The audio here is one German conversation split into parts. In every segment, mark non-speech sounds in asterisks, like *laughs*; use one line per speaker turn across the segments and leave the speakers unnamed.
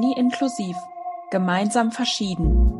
Uni inklusiv. Gemeinsam verschieden.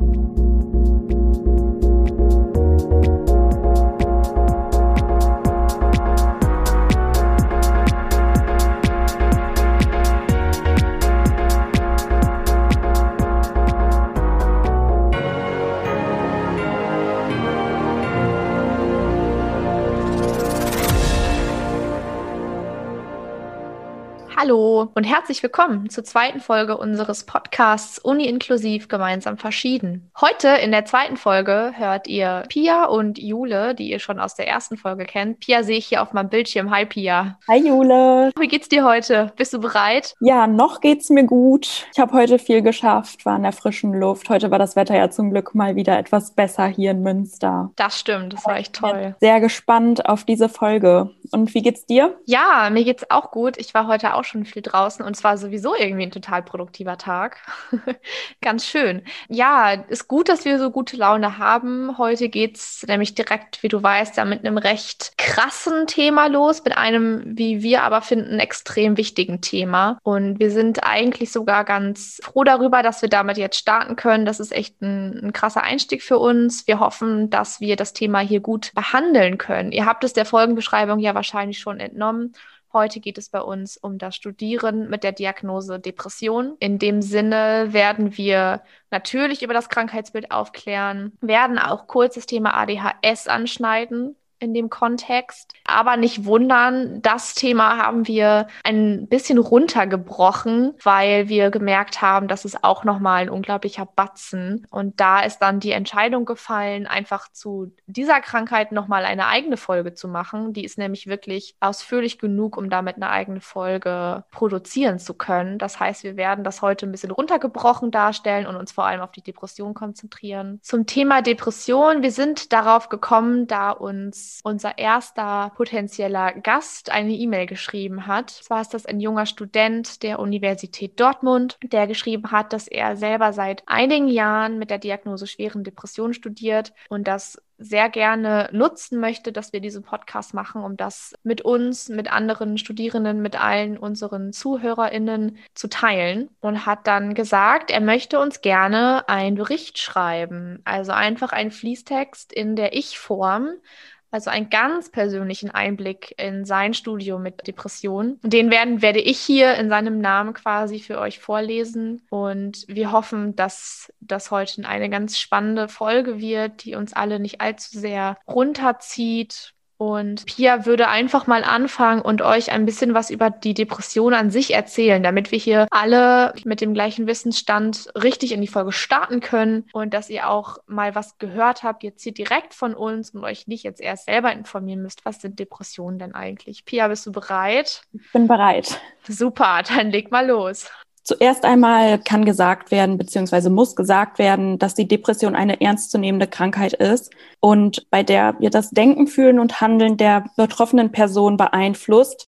Hallo und herzlich willkommen zur zweiten Folge unseres Podcasts Uni inklusiv gemeinsam verschieden. Heute in der zweiten Folge hört ihr Pia und Jule, die ihr schon aus der ersten Folge kennt. Pia sehe ich hier auf meinem Bildschirm. Hi Pia.
Hi Jule.
Wie geht's dir heute? Bist du bereit?
Ja, noch geht's mir gut. Ich habe heute viel geschafft, war in der frischen Luft. Heute war das Wetter ja zum Glück mal wieder etwas besser hier in Münster.
Das stimmt, das war echt toll.
Sehr gespannt auf diese Folge. Und wie geht's dir?
Ja, mir geht's auch gut. Ich war heute auch schon viel draußen und es war sowieso irgendwie ein total produktiver Tag. *laughs* Ganz schön. Ja, ist gut, dass wir so gute Laune haben. Heute geht's nämlich direkt, wie du weißt, ja mit einem recht krassen Thema los, mit einem, wie wir aber finden, extrem wichtigen Thema. Und wir sind eigentlich sogar ganz froh darüber, dass wir damit jetzt starten können. Das ist echt ein, ein krasser Einstieg für uns. Wir hoffen, dass wir das Thema hier gut behandeln können. Ihr habt es der Folgenbeschreibung ja wahrscheinlich schon entnommen. Heute geht es bei uns um das Studieren mit der Diagnose Depression. In dem Sinne werden wir natürlich über das Krankheitsbild aufklären, werden auch kurz das Thema ADHS anschneiden, in dem Kontext. Aber nicht wundern, das Thema haben wir ein bisschen runtergebrochen, weil wir gemerkt haben, dass es auch nochmal ein unglaublicher Batzen. Und da ist dann die Entscheidung gefallen, einfach zu dieser Krankheit nochmal eine eigene Folge zu machen. Die ist nämlich wirklich ausführlich genug, um damit eine eigene Folge produzieren zu können. Das heißt, wir werden das heute ein bisschen runtergebrochen darstellen und uns vor allem auf die Depression konzentrieren. Zum Thema Depression, wir sind darauf gekommen, da uns unser erster potenzieller Gast eine E-Mail geschrieben hat. Zwar ist das ein junger Student der Universität Dortmund, der geschrieben hat, dass er selber seit einigen Jahren mit der Diagnose schweren Depressionen studiert und das sehr gerne nutzen möchte, dass wir diesen Podcast machen, um das mit uns, mit anderen Studierenden, mit allen unseren ZuhörerInnen zu teilen. Und hat dann gesagt, er möchte uns gerne einen Bericht schreiben. Also einfach ein Fließtext in der Ich-Form, also einen ganz persönlichen Einblick in sein Studium mit Depressionen. Den werden, werde ich hier in seinem Namen quasi für euch vorlesen. Und wir hoffen, dass das heute eine ganz spannende Folge wird, die uns alle nicht allzu sehr runterzieht und Pia würde einfach mal anfangen und euch ein bisschen was über die Depression an sich erzählen, damit wir hier alle mit dem gleichen Wissensstand richtig in die Folge starten können und dass ihr auch mal was gehört habt, jetzt hier direkt von uns und euch nicht jetzt erst selber informieren müsst, was sind Depressionen denn eigentlich? Pia, bist du bereit?
Ich bin bereit.
Super, dann leg mal los.
Zuerst einmal kann gesagt werden, beziehungsweise muss gesagt werden, dass die Depression eine ernstzunehmende Krankheit ist und bei der wir das Denken, Fühlen und Handeln der betroffenen Person beeinflusst.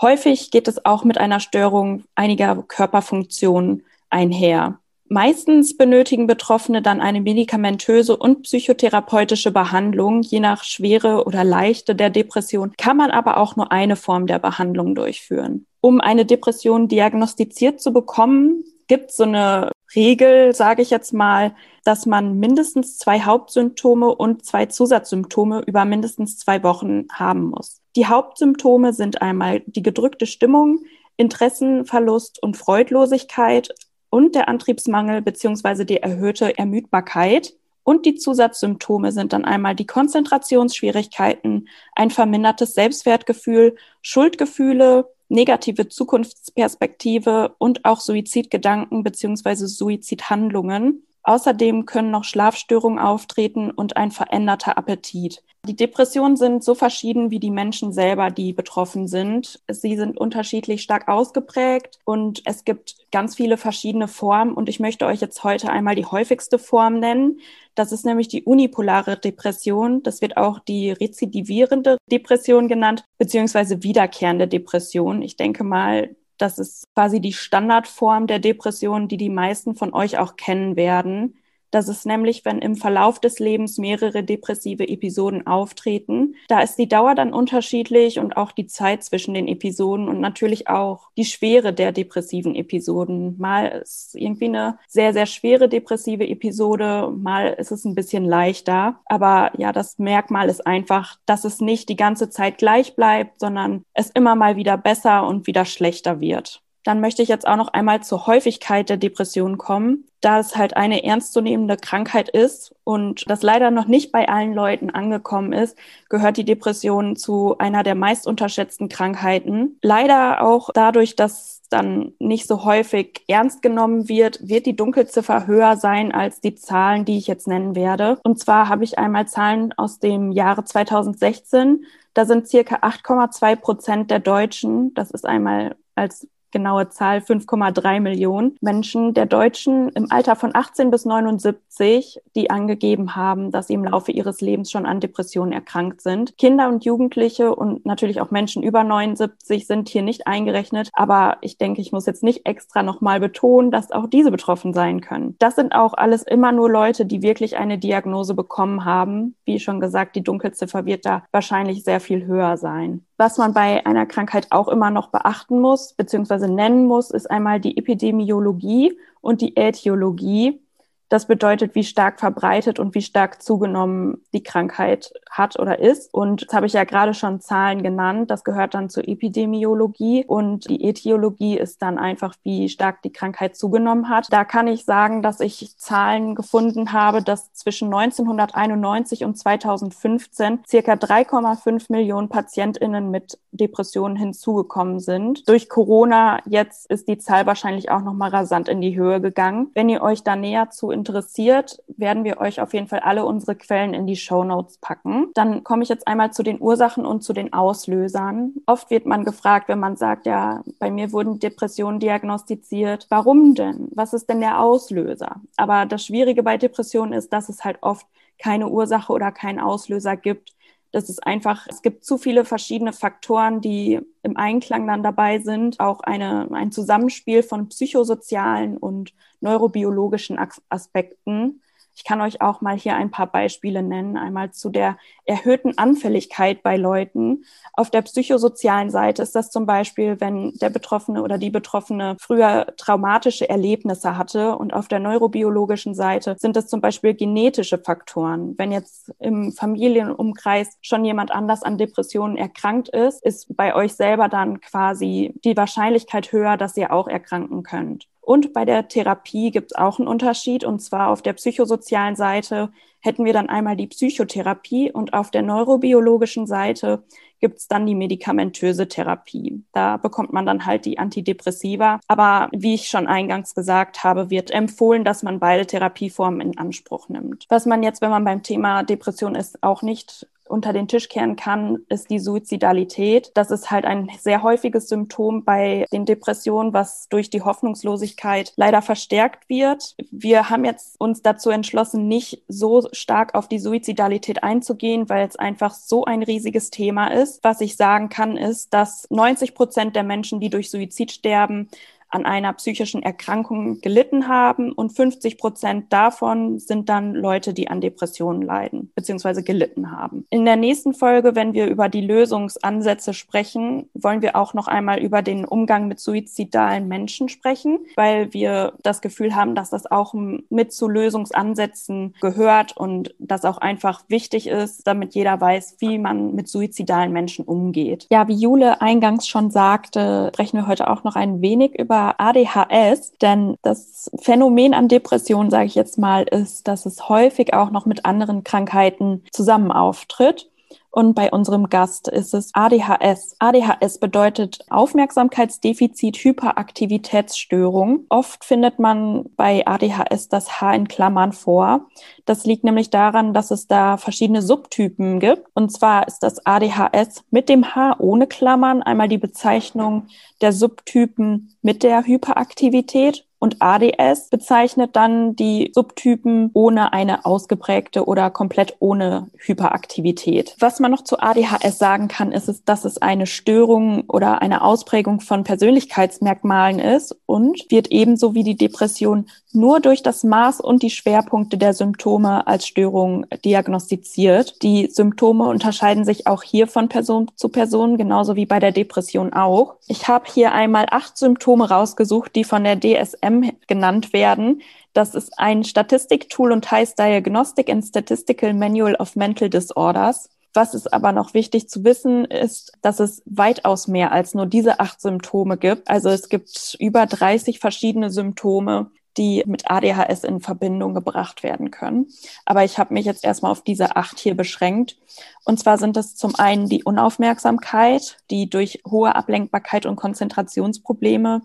Häufig geht es auch mit einer Störung einiger Körperfunktionen einher. Meistens benötigen Betroffene dann eine medikamentöse und psychotherapeutische Behandlung. Je nach Schwere oder Leichte der Depression kann man aber auch nur eine Form der Behandlung durchführen. Um eine Depression diagnostiziert zu bekommen, gibt es so eine Regel, sage ich jetzt mal, dass man mindestens zwei Hauptsymptome und zwei Zusatzsymptome über mindestens zwei Wochen haben muss. Die Hauptsymptome sind einmal die gedrückte Stimmung, Interessenverlust und Freudlosigkeit, und der Antriebsmangel beziehungsweise die erhöhte Ermüdbarkeit. Und die Zusatzsymptome sind dann einmal die Konzentrationsschwierigkeiten, ein vermindertes Selbstwertgefühl, Schuldgefühle, negative Zukunftsperspektive und auch Suizidgedanken beziehungsweise Suizidhandlungen. Außerdem können noch Schlafstörungen auftreten und ein veränderter Appetit. Die Depressionen sind so verschieden wie die Menschen selber, die betroffen sind. Sie sind unterschiedlich stark ausgeprägt und es gibt ganz viele verschiedene Formen. Und ich möchte euch jetzt heute einmal die häufigste Form nennen. Das ist nämlich die unipolare Depression. Das wird auch die rezidivierende Depression genannt, beziehungsweise wiederkehrende Depression. Ich denke mal, das ist quasi die Standardform der Depression, die die meisten von euch auch kennen werden. Das ist nämlich, wenn im Verlauf des Lebens mehrere depressive Episoden auftreten. Da ist die Dauer dann unterschiedlich und auch die Zeit zwischen den Episoden und natürlich auch die Schwere der depressiven Episoden. Mal ist irgendwie eine sehr, sehr schwere depressive Episode, mal ist es ein bisschen leichter. Aber ja, das Merkmal ist einfach, dass es nicht die ganze Zeit gleich bleibt, sondern es immer mal wieder besser und wieder schlechter wird. Dann möchte ich jetzt auch noch einmal zur Häufigkeit der Depression kommen, da es halt eine ernstzunehmende Krankheit ist und das leider noch nicht bei allen Leuten angekommen ist, gehört die Depression zu einer der meist unterschätzten Krankheiten. Leider auch dadurch, dass dann nicht so häufig ernst genommen wird, wird die Dunkelziffer höher sein als die Zahlen, die ich jetzt nennen werde. Und zwar habe ich einmal Zahlen aus dem Jahre 2016. Da sind circa 8,2 Prozent der Deutschen, das ist einmal als genaue Zahl 5,3 Millionen Menschen der Deutschen im Alter von 18 bis 79, die angegeben haben, dass sie im Laufe ihres Lebens schon an Depressionen erkrankt sind. Kinder und Jugendliche und natürlich auch Menschen über 79 sind hier nicht eingerechnet. Aber ich denke, ich muss jetzt nicht extra nochmal betonen, dass auch diese betroffen sein können. Das sind auch alles immer nur Leute, die wirklich eine Diagnose bekommen haben. Wie schon gesagt, die Dunkelziffer wird da wahrscheinlich sehr viel höher sein. Was man bei einer Krankheit auch immer noch beachten muss, beziehungsweise nennen muss, ist einmal die Epidemiologie und die Äthiologie. Das bedeutet, wie stark verbreitet und wie stark zugenommen die Krankheit hat oder ist. Und das habe ich ja gerade schon Zahlen genannt. Das gehört dann zur Epidemiologie. Und die Äthiologie ist dann einfach, wie stark die Krankheit zugenommen hat. Da kann ich sagen, dass ich Zahlen gefunden habe, dass zwischen 1991 und 2015 circa 3,5 Millionen PatientInnen mit Depressionen hinzugekommen sind. Durch Corona jetzt ist die Zahl wahrscheinlich auch nochmal rasant in die Höhe gegangen. Wenn ihr euch da näher zu interessiert, werden wir euch auf jeden Fall alle unsere Quellen in die Show Notes packen. Dann komme ich jetzt einmal zu den Ursachen und zu den Auslösern. Oft wird man gefragt, wenn man sagt, ja, bei mir wurden Depressionen diagnostiziert. Warum denn? Was ist denn der Auslöser? Aber das Schwierige bei Depressionen ist, dass es halt oft keine Ursache oder keinen Auslöser gibt. Das ist einfach, es gibt zu viele verschiedene Faktoren, die im Einklang dann dabei sind. Auch eine, ein Zusammenspiel von psychosozialen und neurobiologischen Aspekten. Ich kann euch auch mal hier ein paar Beispiele nennen. Einmal zu der erhöhten Anfälligkeit bei Leuten. Auf der psychosozialen Seite ist das zum Beispiel, wenn der Betroffene oder die Betroffene früher traumatische Erlebnisse hatte. Und auf der neurobiologischen Seite sind es zum Beispiel genetische Faktoren. Wenn jetzt im Familienumkreis schon jemand anders an Depressionen erkrankt ist, ist bei euch selber dann quasi die Wahrscheinlichkeit höher, dass ihr auch erkranken könnt. Und bei der Therapie gibt es auch einen Unterschied. Und zwar auf der psychosozialen Seite hätten wir dann einmal die Psychotherapie und auf der neurobiologischen Seite gibt es dann die medikamentöse Therapie. Da bekommt man dann halt die Antidepressiva. Aber wie ich schon eingangs gesagt habe, wird empfohlen, dass man beide Therapieformen in Anspruch nimmt. Was man jetzt, wenn man beim Thema Depression ist, auch nicht unter den Tisch kehren kann, ist die Suizidalität. Das ist halt ein sehr häufiges Symptom bei den Depressionen, was durch die Hoffnungslosigkeit leider verstärkt wird. Wir haben jetzt uns dazu entschlossen, nicht so stark auf die Suizidalität einzugehen, weil es einfach so ein riesiges Thema ist. Was ich sagen kann, ist, dass 90 Prozent der Menschen, die durch Suizid sterben, an einer psychischen Erkrankung gelitten haben und 50 Prozent davon sind dann Leute, die an Depressionen leiden bzw. gelitten haben. In der nächsten Folge, wenn wir über die Lösungsansätze sprechen, wollen wir auch noch einmal über den Umgang mit suizidalen Menschen sprechen, weil wir das Gefühl haben, dass das auch mit zu Lösungsansätzen gehört und das auch einfach wichtig ist, damit jeder weiß, wie man mit suizidalen Menschen umgeht. Ja, wie Jule eingangs schon sagte, sprechen wir heute auch noch ein wenig über ADHS, denn das Phänomen an Depressionen, sage ich jetzt mal, ist, dass es häufig auch noch mit anderen Krankheiten zusammen auftritt. Und bei unserem Gast ist es ADHS. ADHS bedeutet Aufmerksamkeitsdefizit Hyperaktivitätsstörung. Oft findet man bei ADHS das H in Klammern vor. Das liegt nämlich daran, dass es da verschiedene Subtypen gibt. Und zwar ist das ADHS mit dem H ohne Klammern einmal die Bezeichnung der Subtypen mit der Hyperaktivität und ADS bezeichnet dann die Subtypen ohne eine ausgeprägte oder komplett ohne Hyperaktivität. Was man noch zu ADHS sagen kann, ist es, dass es eine Störung oder eine Ausprägung von Persönlichkeitsmerkmalen ist und wird ebenso wie die Depression nur durch das Maß und die Schwerpunkte der Symptome als Störung diagnostiziert. Die Symptome unterscheiden sich auch hier von Person zu Person, genauso wie bei der Depression auch. Ich habe hier einmal acht Symptome rausgesucht, die von der DSM genannt werden. Das ist ein Statistiktool und heißt Diagnostic and Statistical Manual of Mental Disorders. Was ist aber noch wichtig zu wissen, ist, dass es weitaus mehr als nur diese acht Symptome gibt. Also es gibt über 30 verschiedene Symptome, die mit ADHS in Verbindung gebracht werden können. Aber ich habe mich jetzt erstmal auf diese acht hier beschränkt. Und zwar sind es zum einen die Unaufmerksamkeit, die durch hohe Ablenkbarkeit und Konzentrationsprobleme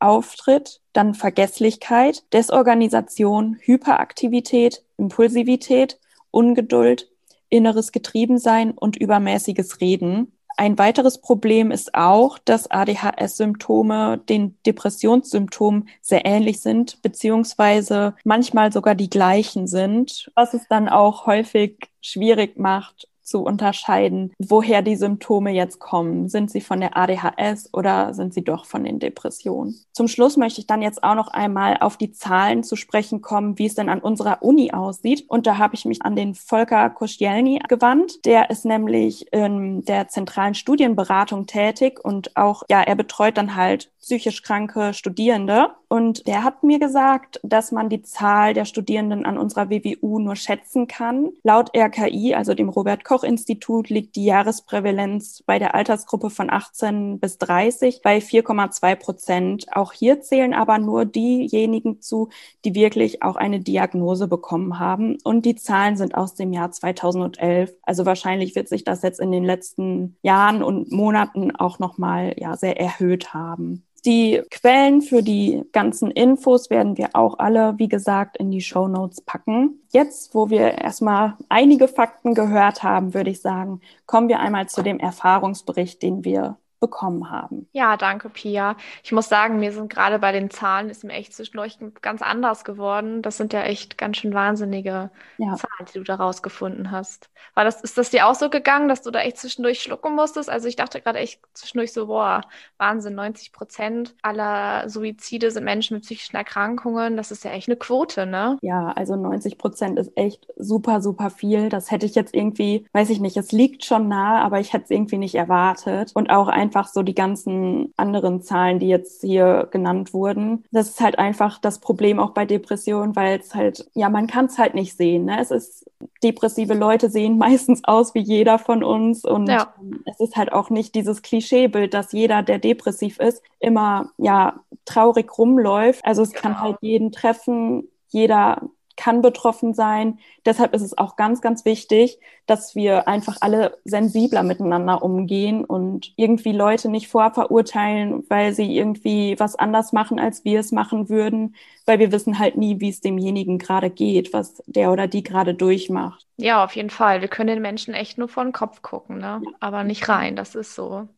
auftritt, dann Vergesslichkeit, Desorganisation, Hyperaktivität, Impulsivität, Ungeduld, inneres Getriebensein und übermäßiges Reden. Ein weiteres Problem ist auch, dass ADHS-Symptome den Depressionssymptomen sehr ähnlich sind, beziehungsweise manchmal sogar die gleichen sind, was es dann auch häufig schwierig macht, zu unterscheiden, woher die Symptome jetzt kommen. Sind sie von der ADHS oder sind sie doch von den Depressionen? Zum Schluss möchte ich dann jetzt auch noch einmal auf die Zahlen zu sprechen kommen, wie es denn an unserer Uni aussieht. Und da habe ich mich an den Volker Kostielny gewandt. Der ist nämlich in der zentralen Studienberatung tätig und auch, ja, er betreut dann halt psychisch kranke Studierende. Und der hat mir gesagt, dass man die Zahl der Studierenden an unserer WWU nur schätzen kann. Laut RKI, also dem Robert Koch Institut, liegt die Jahresprävalenz bei der Altersgruppe von 18 bis 30 bei 4,2 Prozent. Auch hier zählen aber nur diejenigen zu, die wirklich auch eine Diagnose bekommen haben. Und die Zahlen sind aus dem Jahr 2011. Also wahrscheinlich wird sich das jetzt in den letzten Jahren und Monaten auch nochmal ja, sehr erhöht haben. Die Quellen für die ganzen Infos werden wir auch alle, wie gesagt, in die Show Notes packen. Jetzt, wo wir erstmal einige Fakten gehört haben, würde ich sagen, kommen wir einmal zu dem Erfahrungsbericht, den wir bekommen haben.
Ja, danke, Pia. Ich muss sagen, mir sind gerade bei den Zahlen, ist mir echt zwischendurch ganz anders geworden. Das sind ja echt ganz schön wahnsinnige ja. Zahlen, die du da rausgefunden hast. War das, ist das dir auch so gegangen, dass du da echt zwischendurch schlucken musstest? Also ich dachte gerade echt zwischendurch so, boah, Wahnsinn, 90 Prozent aller Suizide sind Menschen mit psychischen Erkrankungen. Das ist ja echt eine Quote, ne?
Ja, also 90 Prozent ist echt super, super viel. Das hätte ich jetzt irgendwie, weiß ich nicht, es liegt schon nah, aber ich hätte es irgendwie nicht erwartet. Und auch ein einfach so die ganzen anderen Zahlen, die jetzt hier genannt wurden. Das ist halt einfach das Problem auch bei Depressionen, weil es halt, ja, man kann es halt nicht sehen. Ne? Es ist, depressive Leute sehen *laughs* meistens aus wie jeder von uns und ja. es ist halt auch nicht dieses Klischeebild, dass jeder, der depressiv ist, immer, ja, traurig rumläuft. Also es genau. kann halt jeden treffen. Jeder kann betroffen sein. Deshalb ist es auch ganz, ganz wichtig, dass wir einfach alle sensibler miteinander umgehen und irgendwie Leute nicht vorverurteilen, weil sie irgendwie was anders machen, als wir es machen würden, weil wir wissen halt nie, wie es demjenigen gerade geht, was der oder die gerade durchmacht.
Ja, auf jeden Fall. Wir können den Menschen echt nur vor den Kopf gucken, ne? Ja. aber nicht rein. Das ist so.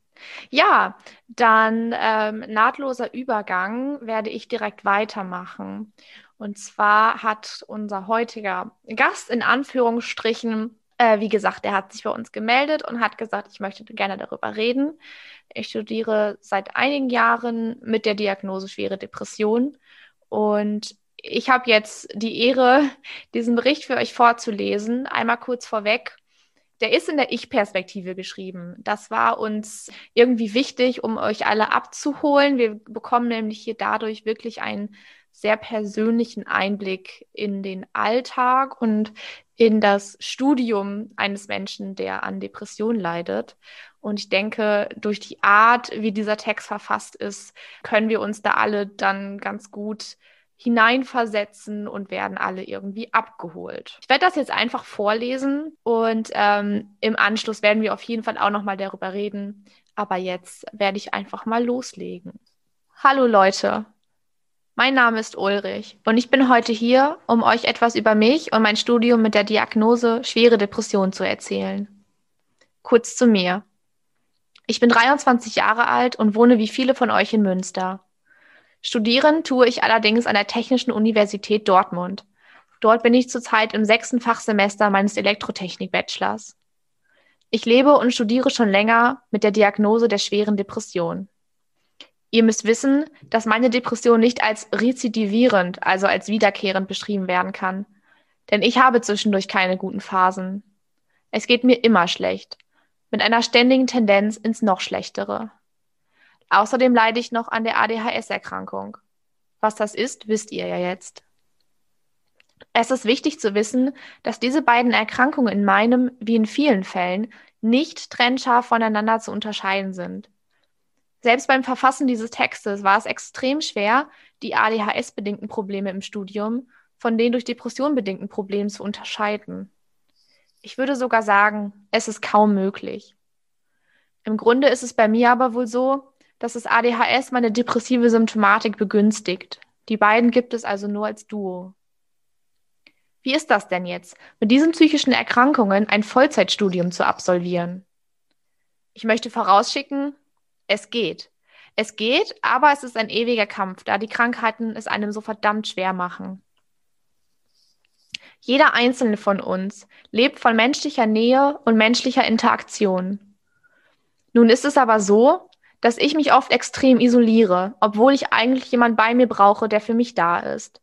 Ja, dann ähm, nahtloser Übergang werde ich direkt weitermachen. Und zwar hat unser heutiger Gast in Anführungsstrichen, äh, wie gesagt, er hat sich bei uns gemeldet und hat gesagt, ich möchte gerne darüber reden. Ich studiere seit einigen Jahren mit der Diagnose schwere Depression und ich habe jetzt die Ehre, *laughs* diesen Bericht für euch vorzulesen. Einmal kurz vorweg. Der ist in der Ich-Perspektive geschrieben. Das war uns irgendwie wichtig, um euch alle abzuholen. Wir bekommen nämlich hier dadurch wirklich einen sehr persönlichen Einblick in den Alltag und in das Studium eines Menschen, der an Depression leidet. Und ich denke, durch die Art, wie dieser Text verfasst ist, können wir uns da alle dann ganz gut hineinversetzen und werden alle irgendwie abgeholt. Ich werde das jetzt einfach vorlesen und ähm, im Anschluss werden wir auf jeden Fall auch nochmal darüber reden. Aber jetzt werde ich einfach mal loslegen. Hallo Leute, mein Name ist Ulrich und ich bin heute hier, um euch etwas über mich und mein Studium mit der Diagnose schwere Depression zu erzählen. Kurz zu mir. Ich bin 23 Jahre alt und wohne wie viele von euch in Münster. Studieren tue ich allerdings an der Technischen Universität Dortmund. Dort bin ich zurzeit im sechsten Fachsemester meines Elektrotechnik-Bachelors. Ich lebe und studiere schon länger mit der Diagnose der schweren Depression. Ihr müsst wissen, dass meine Depression nicht als rezidivierend, also als wiederkehrend beschrieben werden kann. Denn ich habe zwischendurch keine guten Phasen. Es geht mir immer schlecht, mit einer ständigen Tendenz ins noch schlechtere. Außerdem leide ich noch an der ADHS-Erkrankung. Was das ist, wisst ihr ja jetzt. Es ist wichtig zu wissen, dass diese beiden Erkrankungen in meinem, wie in vielen Fällen, nicht trennscharf voneinander zu unterscheiden sind. Selbst beim Verfassen dieses Textes war es extrem schwer, die ADHS-bedingten Probleme im Studium von den durch Depression bedingten Problemen zu unterscheiden. Ich würde sogar sagen, es ist kaum möglich. Im Grunde ist es bei mir aber wohl so, dass das ADHS meine depressive Symptomatik begünstigt. Die beiden gibt es also nur als Duo. Wie ist das denn jetzt, mit diesen psychischen Erkrankungen ein Vollzeitstudium zu absolvieren? Ich möchte vorausschicken, es geht. Es geht, aber es ist ein ewiger Kampf, da die Krankheiten es einem so verdammt schwer machen. Jeder einzelne von uns lebt von menschlicher Nähe und menschlicher Interaktion. Nun ist es aber so, dass ich mich oft extrem isoliere, obwohl ich eigentlich jemand bei mir brauche, der für mich da ist.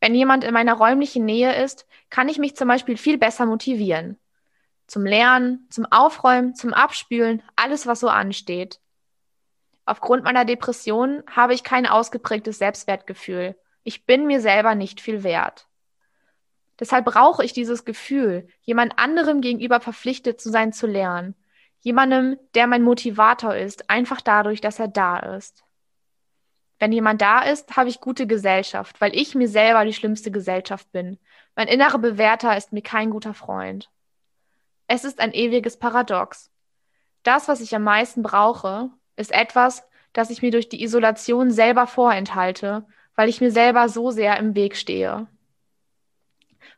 Wenn jemand in meiner räumlichen Nähe ist, kann ich mich zum Beispiel viel besser motivieren zum Lernen, zum Aufräumen, zum Abspülen, alles, was so ansteht. Aufgrund meiner Depression habe ich kein ausgeprägtes Selbstwertgefühl. Ich bin mir selber nicht viel wert. Deshalb brauche ich dieses Gefühl, jemand anderem gegenüber verpflichtet zu sein, zu lernen. Jemandem, der mein Motivator ist, einfach dadurch, dass er da ist. Wenn jemand da ist, habe ich gute Gesellschaft, weil ich mir selber die schlimmste Gesellschaft bin. Mein innerer Bewerter ist mir kein guter Freund. Es ist ein ewiges Paradox. Das, was ich am meisten brauche, ist etwas, das ich mir durch die Isolation selber vorenthalte, weil ich mir selber so sehr im Weg stehe.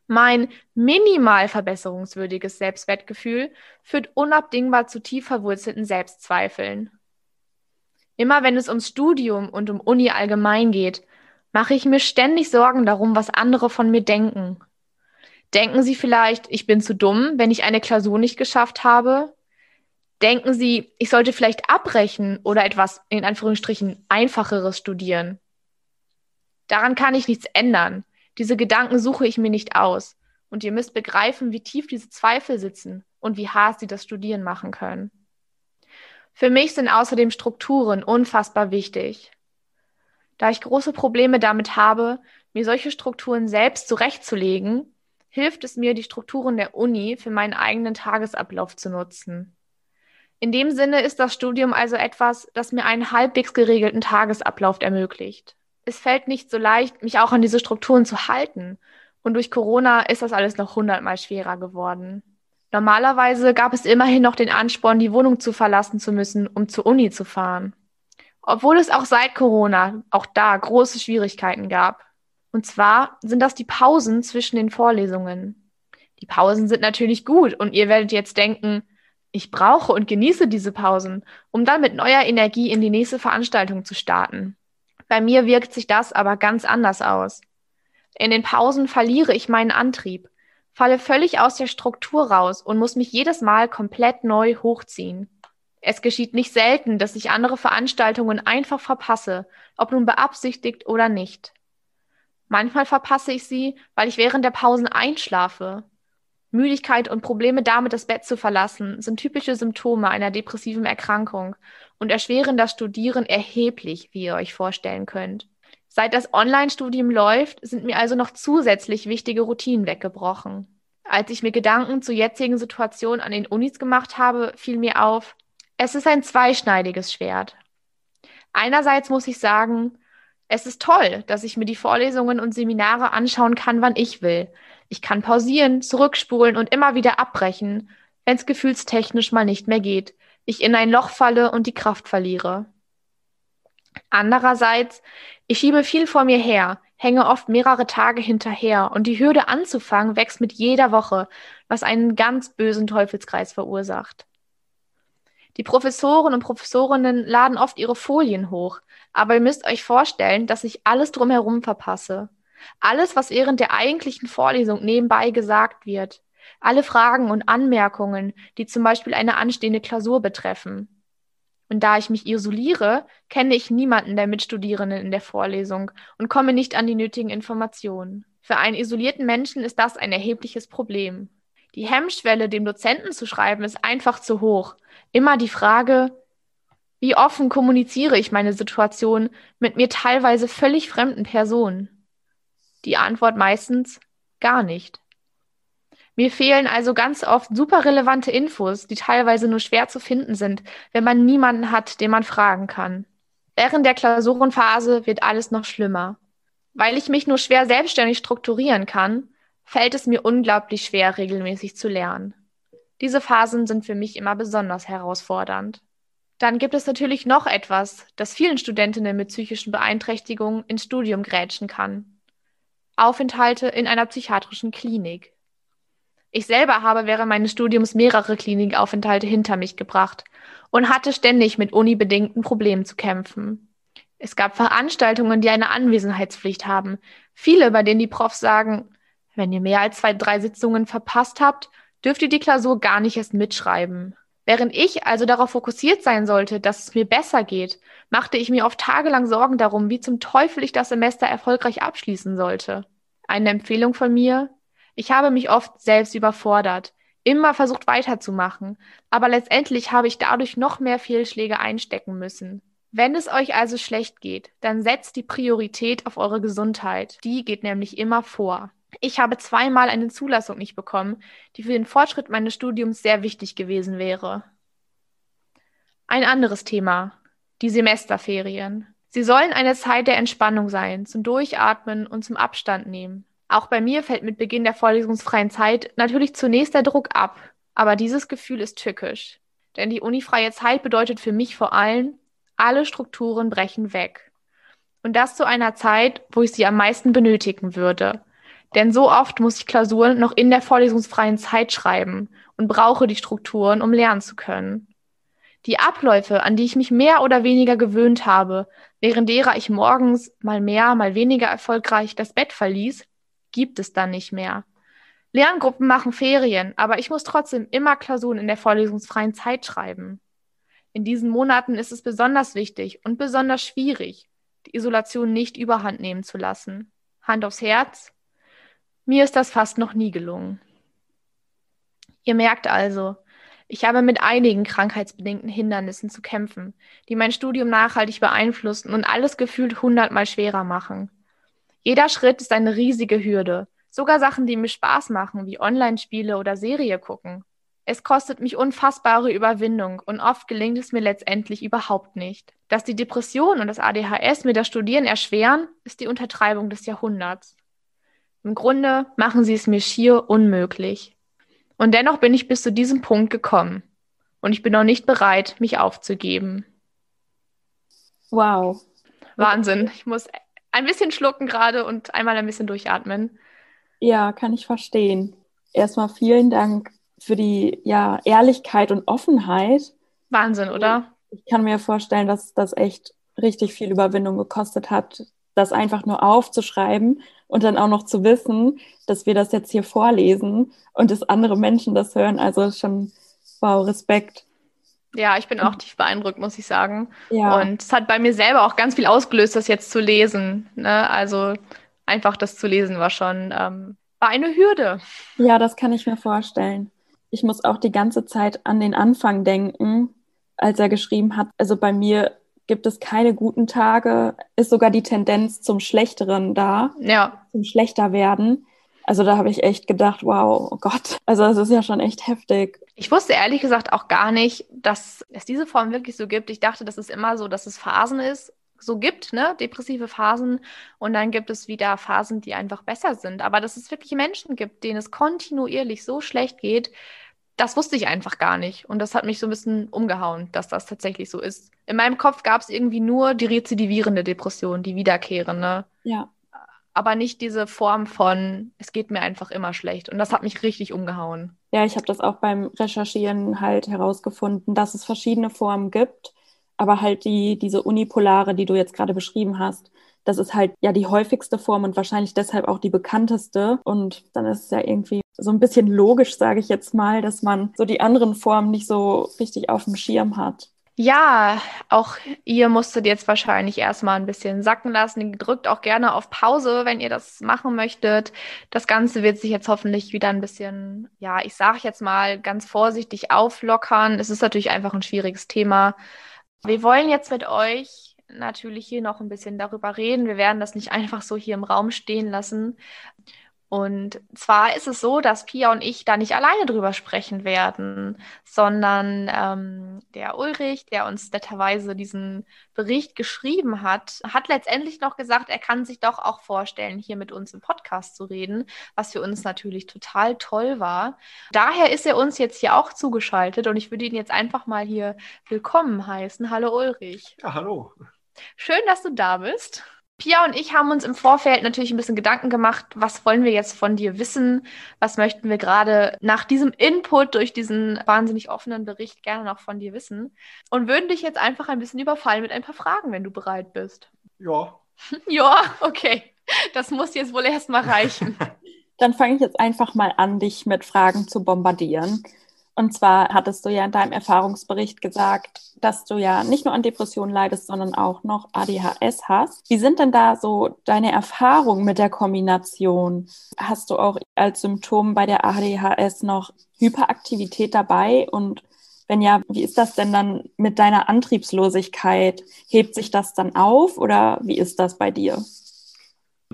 Mein minimal verbesserungswürdiges Selbstwertgefühl führt unabdingbar zu tief verwurzelten Selbstzweifeln. Immer wenn es ums Studium und um Uni allgemein geht, mache ich mir ständig Sorgen darum, was andere von mir denken. Denken Sie vielleicht, ich bin zu dumm, wenn ich eine Klausur nicht geschafft habe? Denken Sie, ich sollte vielleicht abbrechen oder etwas in Anführungsstrichen einfacheres studieren? Daran kann ich nichts ändern. Diese Gedanken suche ich mir nicht aus. Und ihr müsst begreifen, wie tief diese Zweifel sitzen und wie hart sie das Studieren machen können. Für mich sind außerdem Strukturen unfassbar wichtig. Da ich große Probleme damit habe, mir solche Strukturen selbst zurechtzulegen, hilft es mir, die Strukturen der Uni für meinen eigenen Tagesablauf zu nutzen. In dem Sinne ist das Studium also etwas, das mir einen halbwegs geregelten Tagesablauf ermöglicht. Es fällt nicht so leicht, mich auch an diese Strukturen zu halten. Und durch Corona ist das alles noch hundertmal schwerer geworden. Normalerweise gab es immerhin noch den Ansporn, die Wohnung zu verlassen zu müssen, um zur Uni zu fahren. Obwohl es auch seit Corona auch da große Schwierigkeiten gab. Und zwar sind das die Pausen zwischen den Vorlesungen. Die Pausen sind natürlich gut und ihr werdet jetzt denken, ich brauche und genieße diese Pausen, um dann mit neuer Energie in die nächste Veranstaltung zu starten. Bei mir wirkt sich das aber ganz anders aus. In den Pausen verliere ich meinen Antrieb, falle völlig aus der Struktur raus und muss mich jedes Mal komplett neu hochziehen. Es geschieht nicht selten, dass ich andere Veranstaltungen einfach verpasse, ob nun beabsichtigt oder nicht. Manchmal verpasse ich sie, weil ich während der Pausen einschlafe. Müdigkeit und Probleme damit, das Bett zu verlassen, sind typische Symptome einer depressiven Erkrankung und erschweren das Studieren erheblich, wie ihr euch vorstellen könnt. Seit das Online-Studium läuft, sind mir also noch zusätzlich wichtige Routinen weggebrochen. Als ich mir Gedanken zur jetzigen Situation an den Unis gemacht habe, fiel mir auf, es ist ein zweischneidiges Schwert. Einerseits muss ich sagen, es ist toll, dass ich mir die Vorlesungen und Seminare anschauen kann, wann ich will. Ich kann pausieren, zurückspulen und immer wieder abbrechen, wenn es gefühlstechnisch mal nicht mehr geht, ich in ein Loch falle und die Kraft verliere. Andererseits, ich schiebe viel vor mir her, hänge oft mehrere Tage hinterher und die Hürde anzufangen wächst mit jeder Woche, was einen ganz bösen Teufelskreis verursacht. Die Professoren und Professorinnen laden oft ihre Folien hoch, aber ihr müsst euch vorstellen, dass ich alles drumherum verpasse. Alles, was während der eigentlichen Vorlesung nebenbei gesagt wird. Alle Fragen und Anmerkungen, die zum Beispiel eine anstehende Klausur betreffen. Und da ich mich isoliere, kenne ich niemanden der Mitstudierenden in der Vorlesung und komme nicht an die nötigen Informationen. Für einen isolierten Menschen ist das ein erhebliches Problem. Die Hemmschwelle, dem Dozenten zu schreiben, ist einfach zu hoch. Immer die Frage, wie offen kommuniziere ich meine Situation mit mir teilweise völlig fremden Personen? Die Antwort meistens gar nicht. Mir fehlen also ganz oft super relevante Infos, die teilweise nur schwer zu finden sind, wenn man niemanden hat, den man fragen kann. Während der Klausurenphase wird alles noch schlimmer. Weil ich mich nur schwer selbstständig strukturieren kann, fällt es mir unglaublich schwer, regelmäßig zu lernen. Diese Phasen sind für mich immer besonders herausfordernd. Dann gibt es natürlich noch etwas, das vielen Studentinnen mit psychischen Beeinträchtigungen ins Studium grätschen kann. Aufenthalte in einer psychiatrischen Klinik. Ich selber habe während meines Studiums mehrere Klinikaufenthalte hinter mich gebracht und hatte ständig mit unibedingten Problemen zu kämpfen. Es gab Veranstaltungen, die eine Anwesenheitspflicht haben. Viele, bei denen die Profs sagen, wenn ihr mehr als zwei, drei Sitzungen verpasst habt, dürft ihr die Klausur gar nicht erst mitschreiben. Während ich also darauf fokussiert sein sollte, dass es mir besser geht, machte ich mir oft tagelang Sorgen darum, wie zum Teufel ich das Semester erfolgreich abschließen sollte. Eine Empfehlung von mir, ich habe mich oft selbst überfordert, immer versucht weiterzumachen, aber letztendlich habe ich dadurch noch mehr Fehlschläge einstecken müssen. Wenn es euch also schlecht geht, dann setzt die Priorität auf eure Gesundheit. Die geht nämlich immer vor. Ich habe zweimal eine Zulassung nicht bekommen, die für den Fortschritt meines Studiums sehr wichtig gewesen wäre. Ein anderes Thema. Die Semesterferien. Sie sollen eine Zeit der Entspannung sein, zum Durchatmen und zum Abstand nehmen. Auch bei mir fällt mit Beginn der vorlesungsfreien Zeit natürlich zunächst der Druck ab, aber dieses Gefühl ist tückisch. Denn die unifreie Zeit bedeutet für mich vor allem, alle Strukturen brechen weg. Und das zu einer Zeit, wo ich sie am meisten benötigen würde. Denn so oft muss ich Klausuren noch in der vorlesungsfreien Zeit schreiben und brauche die Strukturen, um lernen zu können. Die Abläufe, an die ich mich mehr oder weniger gewöhnt habe, während derer ich morgens mal mehr, mal weniger erfolgreich das Bett verließ, gibt es dann nicht mehr. Lerngruppen machen Ferien, aber ich muss trotzdem immer Klausuren in der vorlesungsfreien Zeit schreiben. In diesen Monaten ist es besonders wichtig und besonders schwierig, die Isolation nicht überhand nehmen zu lassen. Hand aufs Herz. Mir ist das fast noch nie gelungen. Ihr merkt also, ich habe mit einigen krankheitsbedingten Hindernissen zu kämpfen, die mein Studium nachhaltig beeinflussen und alles gefühlt hundertmal schwerer machen. Jeder Schritt ist eine riesige Hürde. Sogar Sachen, die mir Spaß machen, wie Online-Spiele oder Serie gucken. Es kostet mich unfassbare Überwindung und oft gelingt es mir letztendlich überhaupt nicht. Dass die Depression und das ADHS mir das Studieren erschweren, ist die Untertreibung des Jahrhunderts. Im Grunde machen sie es mir schier unmöglich. Und dennoch bin ich bis zu diesem Punkt gekommen. Und ich bin noch nicht bereit, mich aufzugeben.
Wow.
Wahnsinn. Ich muss ein bisschen schlucken gerade und einmal ein bisschen durchatmen.
Ja, kann ich verstehen. Erstmal vielen Dank für die ja, Ehrlichkeit und Offenheit.
Wahnsinn, oder?
Ich kann mir vorstellen, dass das echt richtig viel Überwindung gekostet hat, das einfach nur aufzuschreiben und dann auch noch zu wissen, dass wir das jetzt hier vorlesen und dass andere Menschen das hören. Also schon, wow, Respekt.
Ja, ich bin auch tief beeindruckt, muss ich sagen. Ja. Und es hat bei mir selber auch ganz viel ausgelöst, das jetzt zu lesen. Ne? Also einfach das zu lesen war schon, ähm, war eine Hürde.
Ja, das kann ich mir vorstellen. Ich muss auch die ganze Zeit an den Anfang denken, als er geschrieben hat. Also bei mir gibt es keine guten Tage, ist sogar die Tendenz zum Schlechteren da,
ja.
zum Schlechter werden. Also da habe ich echt gedacht, wow, oh Gott, also es ist ja schon echt heftig.
Ich wusste ehrlich gesagt auch gar nicht, dass es diese Form wirklich so gibt. Ich dachte, das ist immer so, dass es Phasen ist, so gibt, ne, depressive Phasen und dann gibt es wieder Phasen, die einfach besser sind. Aber dass es wirklich Menschen gibt, denen es kontinuierlich so schlecht geht, das wusste ich einfach gar nicht. Und das hat mich so ein bisschen umgehauen, dass das tatsächlich so ist. In meinem Kopf gab es irgendwie nur die rezidivierende Depression, die wiederkehrende.
Ja
aber nicht diese Form von, es geht mir einfach immer schlecht. Und das hat mich richtig umgehauen.
Ja, ich habe das auch beim Recherchieren halt herausgefunden, dass es verschiedene Formen gibt, aber halt die, diese unipolare, die du jetzt gerade beschrieben hast, das ist halt ja die häufigste Form und wahrscheinlich deshalb auch die bekannteste. Und dann ist es ja irgendwie so ein bisschen logisch, sage ich jetzt mal, dass man so die anderen Formen nicht so richtig auf dem Schirm hat.
Ja, auch ihr musstet jetzt wahrscheinlich erstmal ein bisschen sacken lassen. Drückt auch gerne auf Pause, wenn ihr das machen möchtet. Das Ganze wird sich jetzt hoffentlich wieder ein bisschen, ja, ich sage jetzt mal ganz vorsichtig auflockern. Es ist natürlich einfach ein schwieriges Thema. Wir wollen jetzt mit euch natürlich hier noch ein bisschen darüber reden. Wir werden das nicht einfach so hier im Raum stehen lassen. Und zwar ist es so, dass Pia und ich da nicht alleine drüber sprechen werden, sondern ähm, der Ulrich, der uns netterweise diesen Bericht geschrieben hat, hat letztendlich noch gesagt, er kann sich doch auch vorstellen, hier mit uns im Podcast zu reden, was für uns natürlich total toll war. Daher ist er uns jetzt hier auch zugeschaltet und ich würde ihn jetzt einfach mal hier willkommen heißen. Hallo Ulrich.
Ja, hallo.
Schön, dass du da bist. Pia und ich haben uns im Vorfeld natürlich ein bisschen Gedanken gemacht, was wollen wir jetzt von dir wissen? Was möchten wir gerade nach diesem Input durch diesen wahnsinnig offenen Bericht gerne noch von dir wissen? Und würden dich jetzt einfach ein bisschen überfallen mit ein paar Fragen, wenn du bereit bist.
Ja. *laughs*
ja, okay. Das muss jetzt wohl erstmal reichen. *laughs*
Dann fange ich jetzt einfach mal an, dich mit Fragen zu bombardieren. Und zwar hattest du ja in deinem Erfahrungsbericht gesagt, dass du ja nicht nur an Depressionen leidest, sondern auch noch ADHS hast. Wie sind denn da so deine Erfahrungen mit der Kombination? Hast du auch als Symptom bei der ADHS noch Hyperaktivität dabei? Und wenn ja, wie ist das denn dann mit deiner Antriebslosigkeit? Hebt sich das dann auf oder wie ist das bei dir?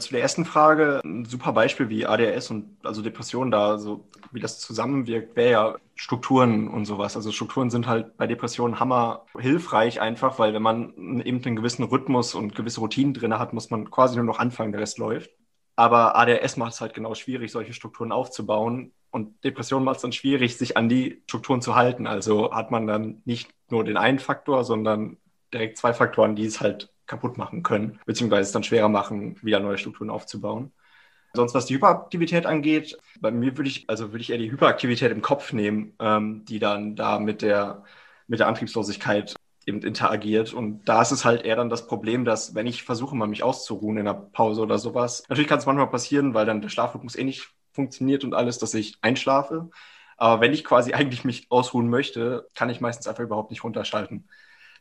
Zu der ersten Frage, ein super Beispiel wie ADHS und also Depressionen da, so wie das zusammenwirkt, wäre ja Strukturen und sowas. Also Strukturen sind halt bei Depressionen hammer hilfreich einfach, weil wenn man eben einen gewissen Rhythmus und gewisse Routinen drin hat, muss man quasi nur noch anfangen, der Rest läuft. Aber ADHS macht es halt genau schwierig, solche Strukturen aufzubauen. Und Depression macht es dann schwierig, sich an die Strukturen zu halten. Also hat man dann nicht nur den einen Faktor, sondern direkt zwei Faktoren, die es halt kaputt machen können, beziehungsweise es dann schwerer machen, wieder neue Strukturen aufzubauen. Sonst, was die Hyperaktivität angeht, bei mir würde ich, also würde ich eher die Hyperaktivität im Kopf nehmen, ähm, die dann da mit der, mit der Antriebslosigkeit eben interagiert. Und da ist es halt eher dann das Problem, dass wenn ich versuche, mal mich auszuruhen in der Pause oder sowas, natürlich kann es manchmal passieren, weil dann der Schlafrhythmus eh nicht funktioniert und alles, dass ich einschlafe. Aber wenn ich quasi *laughs* eigentlich mich ausruhen möchte, kann ich meistens einfach überhaupt nicht runterschalten.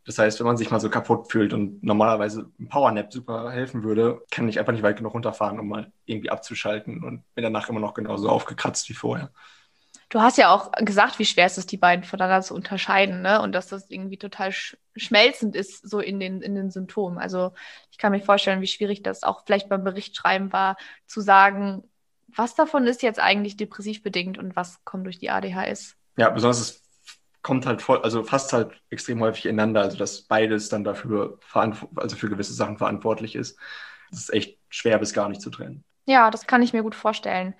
Das heißt, wenn man sich mal so kaputt fühlt und normalerweise ein Powernap super helfen würde, kann ich einfach nicht weit genug runterfahren, um mal irgendwie abzuschalten und bin danach immer noch genauso aufgekratzt wie vorher.
Du hast ja auch gesagt, wie schwer es ist, die beiden voneinander zu unterscheiden, ne? Und dass das irgendwie total sch schmelzend ist, so in den, in den Symptomen. Also ich kann mir vorstellen, wie schwierig das auch vielleicht beim Bericht schreiben war, zu sagen, was davon ist jetzt eigentlich depressiv bedingt und was kommt durch die ADHS.
Ja, besonders ist kommt halt voll, also fast halt extrem häufig ineinander, also dass beides dann dafür also für gewisse Sachen verantwortlich ist. Das ist echt schwer bis gar nicht zu trennen.
Ja, das kann ich mir gut vorstellen.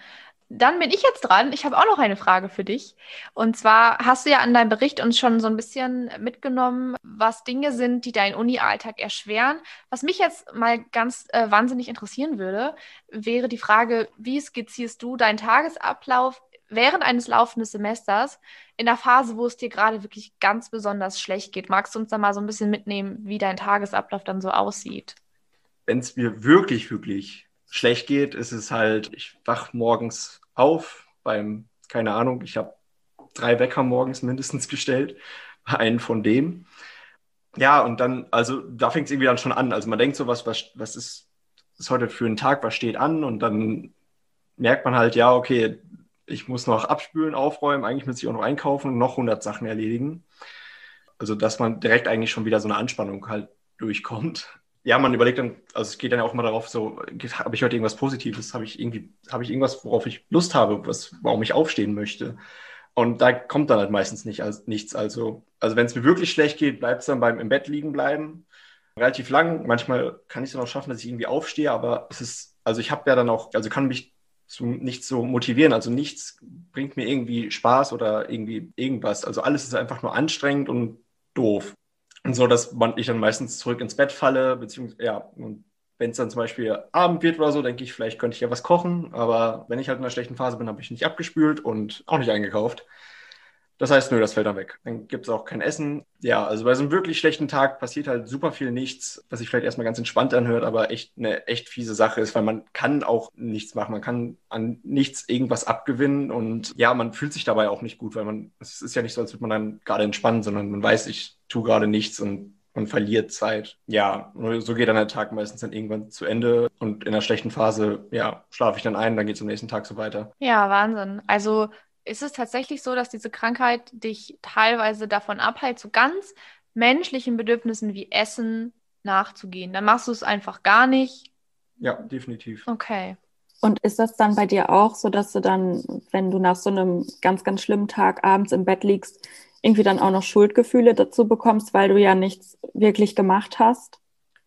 Dann bin ich jetzt dran. Ich habe auch noch eine Frage für dich. Und zwar hast du ja an deinem Bericht uns schon so ein bisschen mitgenommen, was Dinge sind, die deinen Uni-Alltag erschweren. Was mich jetzt mal ganz äh, wahnsinnig interessieren würde, wäre die Frage, wie skizzierst du deinen Tagesablauf während eines laufenden Semesters in der Phase, wo es dir gerade wirklich ganz besonders schlecht geht. Magst du uns da mal so ein bisschen mitnehmen, wie dein Tagesablauf dann so aussieht?
Wenn es mir wirklich, wirklich schlecht geht, ist es halt, ich wach morgens auf beim, keine Ahnung, ich habe drei Wecker morgens mindestens gestellt, einen von dem. Ja, und dann, also da fängt es irgendwie dann schon an. Also man denkt so, was, was, was ist, ist heute für ein Tag, was steht an? Und dann merkt man halt, ja, okay, ich muss noch abspülen, aufräumen, eigentlich muss ich auch noch einkaufen und noch 100 Sachen erledigen. Also, dass man direkt eigentlich schon wieder so eine Anspannung halt durchkommt. Ja, man überlegt dann, also es geht dann auch immer darauf, so, habe ich heute irgendwas Positives? Habe ich irgendwie, habe ich irgendwas, worauf ich Lust habe, was, warum ich aufstehen möchte? Und da kommt dann halt meistens nicht, also nichts. Also, also wenn es mir wirklich schlecht geht, bleibt es dann beim im Bett liegen bleiben. Relativ lang. Manchmal kann ich es dann auch schaffen, dass ich irgendwie aufstehe, aber es ist, also ich habe ja dann auch, also kann mich zu nichts so motivieren. Also nichts bringt mir irgendwie Spaß oder irgendwie irgendwas. Also alles ist einfach nur anstrengend und doof. Und so, dass man, ich dann meistens zurück ins Bett falle, beziehungsweise, ja, und wenn es dann zum Beispiel Abend wird oder so, denke ich, vielleicht könnte ich ja was kochen. Aber wenn ich halt in einer schlechten Phase bin, habe ich nicht abgespült und auch nicht eingekauft. Das heißt, nö, das fällt dann weg. Dann gibt es auch kein Essen. Ja, also bei so einem wirklich schlechten Tag passiert halt super viel nichts, was sich vielleicht erstmal ganz entspannt anhört, aber echt eine echt fiese Sache ist, weil man kann auch nichts machen. Man kann an nichts irgendwas abgewinnen und ja, man fühlt sich dabei auch nicht gut, weil man, es ist ja nicht so, als würde man dann gerade entspannen, sondern man weiß, ich tue gerade nichts und man verliert Zeit. Ja, so geht dann der Tag meistens dann irgendwann zu Ende und in einer schlechten Phase, ja, schlafe ich dann ein, dann geht es am nächsten Tag so weiter.
Ja, Wahnsinn. Also ist es tatsächlich so, dass diese Krankheit dich teilweise davon abhält, so ganz menschlichen Bedürfnissen wie Essen nachzugehen? Dann machst du es einfach gar nicht.
Ja, definitiv.
Okay.
Und ist das dann bei dir auch so, dass du dann, wenn du nach so einem ganz, ganz schlimmen Tag abends im Bett liegst, irgendwie dann auch noch Schuldgefühle dazu bekommst, weil du ja nichts wirklich gemacht hast?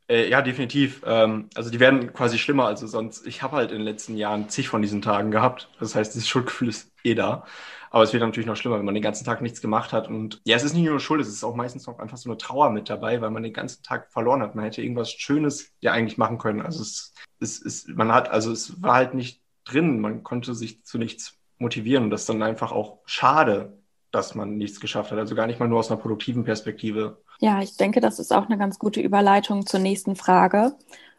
Äh, ja, definitiv. Ähm, also die werden quasi schlimmer. Also sonst, ich habe halt in den letzten Jahren zig von diesen Tagen gehabt. Das heißt, dieses Schuldgefühl ist eh da. Aber es wird natürlich noch schlimmer, wenn man den ganzen Tag nichts gemacht hat. Und ja, es ist nicht nur Schuld, es ist auch meistens noch einfach so eine Trauer mit dabei, weil man den ganzen Tag verloren hat. Man hätte irgendwas Schönes ja eigentlich machen können. Also es, es, es man hat, also es war halt nicht drin. Man konnte sich zu nichts motivieren. Und das ist dann einfach auch schade, dass man nichts geschafft hat. Also gar nicht mal nur aus einer produktiven Perspektive.
Ja, ich denke, das ist auch eine ganz gute Überleitung zur nächsten Frage.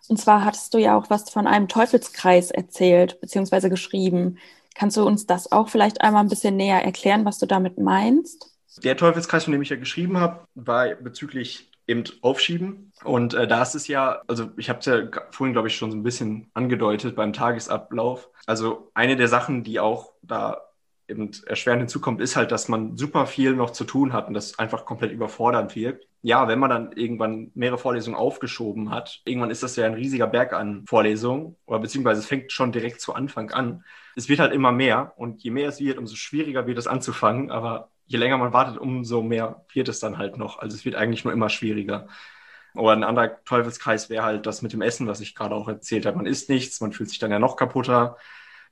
Und zwar hattest du ja auch was von einem Teufelskreis erzählt bzw. geschrieben. Kannst du uns das auch vielleicht einmal ein bisschen näher erklären, was du damit meinst?
Der Teufelskreis, von dem ich ja geschrieben habe, war bezüglich eben Aufschieben. Und äh, da ist es ja, also ich habe es ja vorhin, glaube ich, schon so ein bisschen angedeutet beim Tagesablauf. Also eine der Sachen, die auch da eben erschwerend hinzukommt, ist halt, dass man super viel noch zu tun hat und das einfach komplett überfordernd wirkt. Ja, wenn man dann irgendwann mehrere Vorlesungen aufgeschoben hat, irgendwann ist das ja ein riesiger Berg an Vorlesungen oder beziehungsweise es fängt schon direkt zu Anfang an. Es wird halt immer mehr und je mehr es wird, umso schwieriger wird es anzufangen, aber je länger man wartet, umso mehr wird es dann halt noch. Also es wird eigentlich nur immer schwieriger. Oder ein anderer Teufelskreis wäre halt das mit dem Essen, was ich gerade auch erzählt habe. Man isst nichts, man fühlt sich dann ja noch kaputter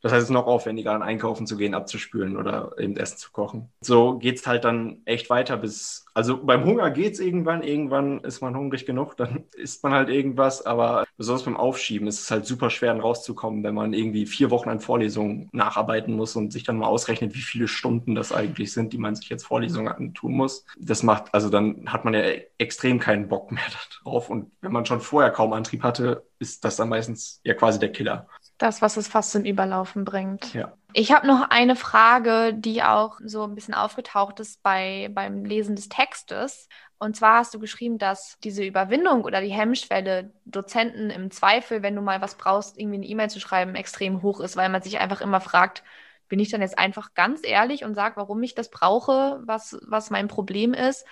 das heißt, es ist noch aufwendiger, an Einkaufen zu gehen, abzuspülen oder eben Essen zu kochen. So geht es halt dann echt weiter bis, also beim Hunger geht es irgendwann, irgendwann ist man hungrig genug, *laughs* dann isst man halt irgendwas, aber besonders beim Aufschieben ist es halt super schwer, rauszukommen, wenn man irgendwie vier Wochen an Vorlesungen nacharbeiten muss und sich dann mal ausrechnet, wie viele Stunden das eigentlich sind, die man sich jetzt Vorlesungen antun muss. Das macht, also dann hat man ja extrem keinen Bock mehr *laughs* darauf und wenn man schon vorher kaum Antrieb hatte, ist das dann meistens ja quasi der Killer.
Das, was es fast zum Überlaufen bringt.
Ja.
Ich habe noch eine Frage, die auch so ein bisschen aufgetaucht ist bei, beim Lesen des Textes. Und zwar hast du geschrieben, dass diese Überwindung oder die Hemmschwelle Dozenten im Zweifel, wenn du mal was brauchst, irgendwie eine E-Mail zu schreiben, extrem hoch ist, weil man sich einfach immer fragt, bin ich dann jetzt einfach ganz ehrlich und sage, warum ich das brauche, was, was mein Problem ist?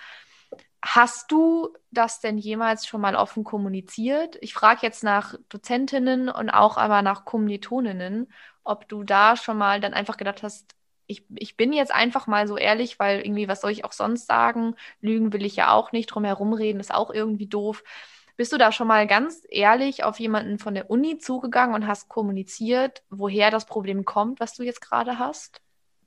Hast du das denn jemals schon mal offen kommuniziert? Ich frage jetzt nach Dozentinnen und auch aber nach Kommilitoninnen, ob du da schon mal dann einfach gedacht hast, ich, ich bin jetzt einfach mal so ehrlich, weil irgendwie, was soll ich auch sonst sagen? Lügen will ich ja auch nicht, drum herum reden ist auch irgendwie doof. Bist du da schon mal ganz ehrlich auf jemanden von der Uni zugegangen und hast kommuniziert, woher das Problem kommt, was du jetzt gerade hast?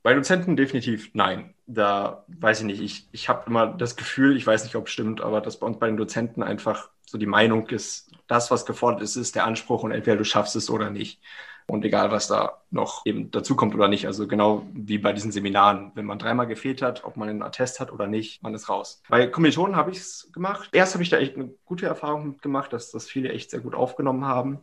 Bei Dozenten definitiv nein. Da weiß ich nicht. Ich, ich habe immer das Gefühl, ich weiß nicht, ob es stimmt, aber dass bei uns bei den Dozenten einfach so die Meinung ist, das, was gefordert ist, ist der Anspruch und entweder du schaffst es oder nicht. Und egal, was da noch eben dazukommt oder nicht. Also genau wie bei diesen Seminaren. Wenn man dreimal gefehlt hat, ob man einen Attest hat oder nicht, man ist raus. Bei Kommilitonen habe ich es gemacht. Erst habe ich da echt eine gute Erfahrung mitgemacht, dass das viele echt sehr gut aufgenommen haben.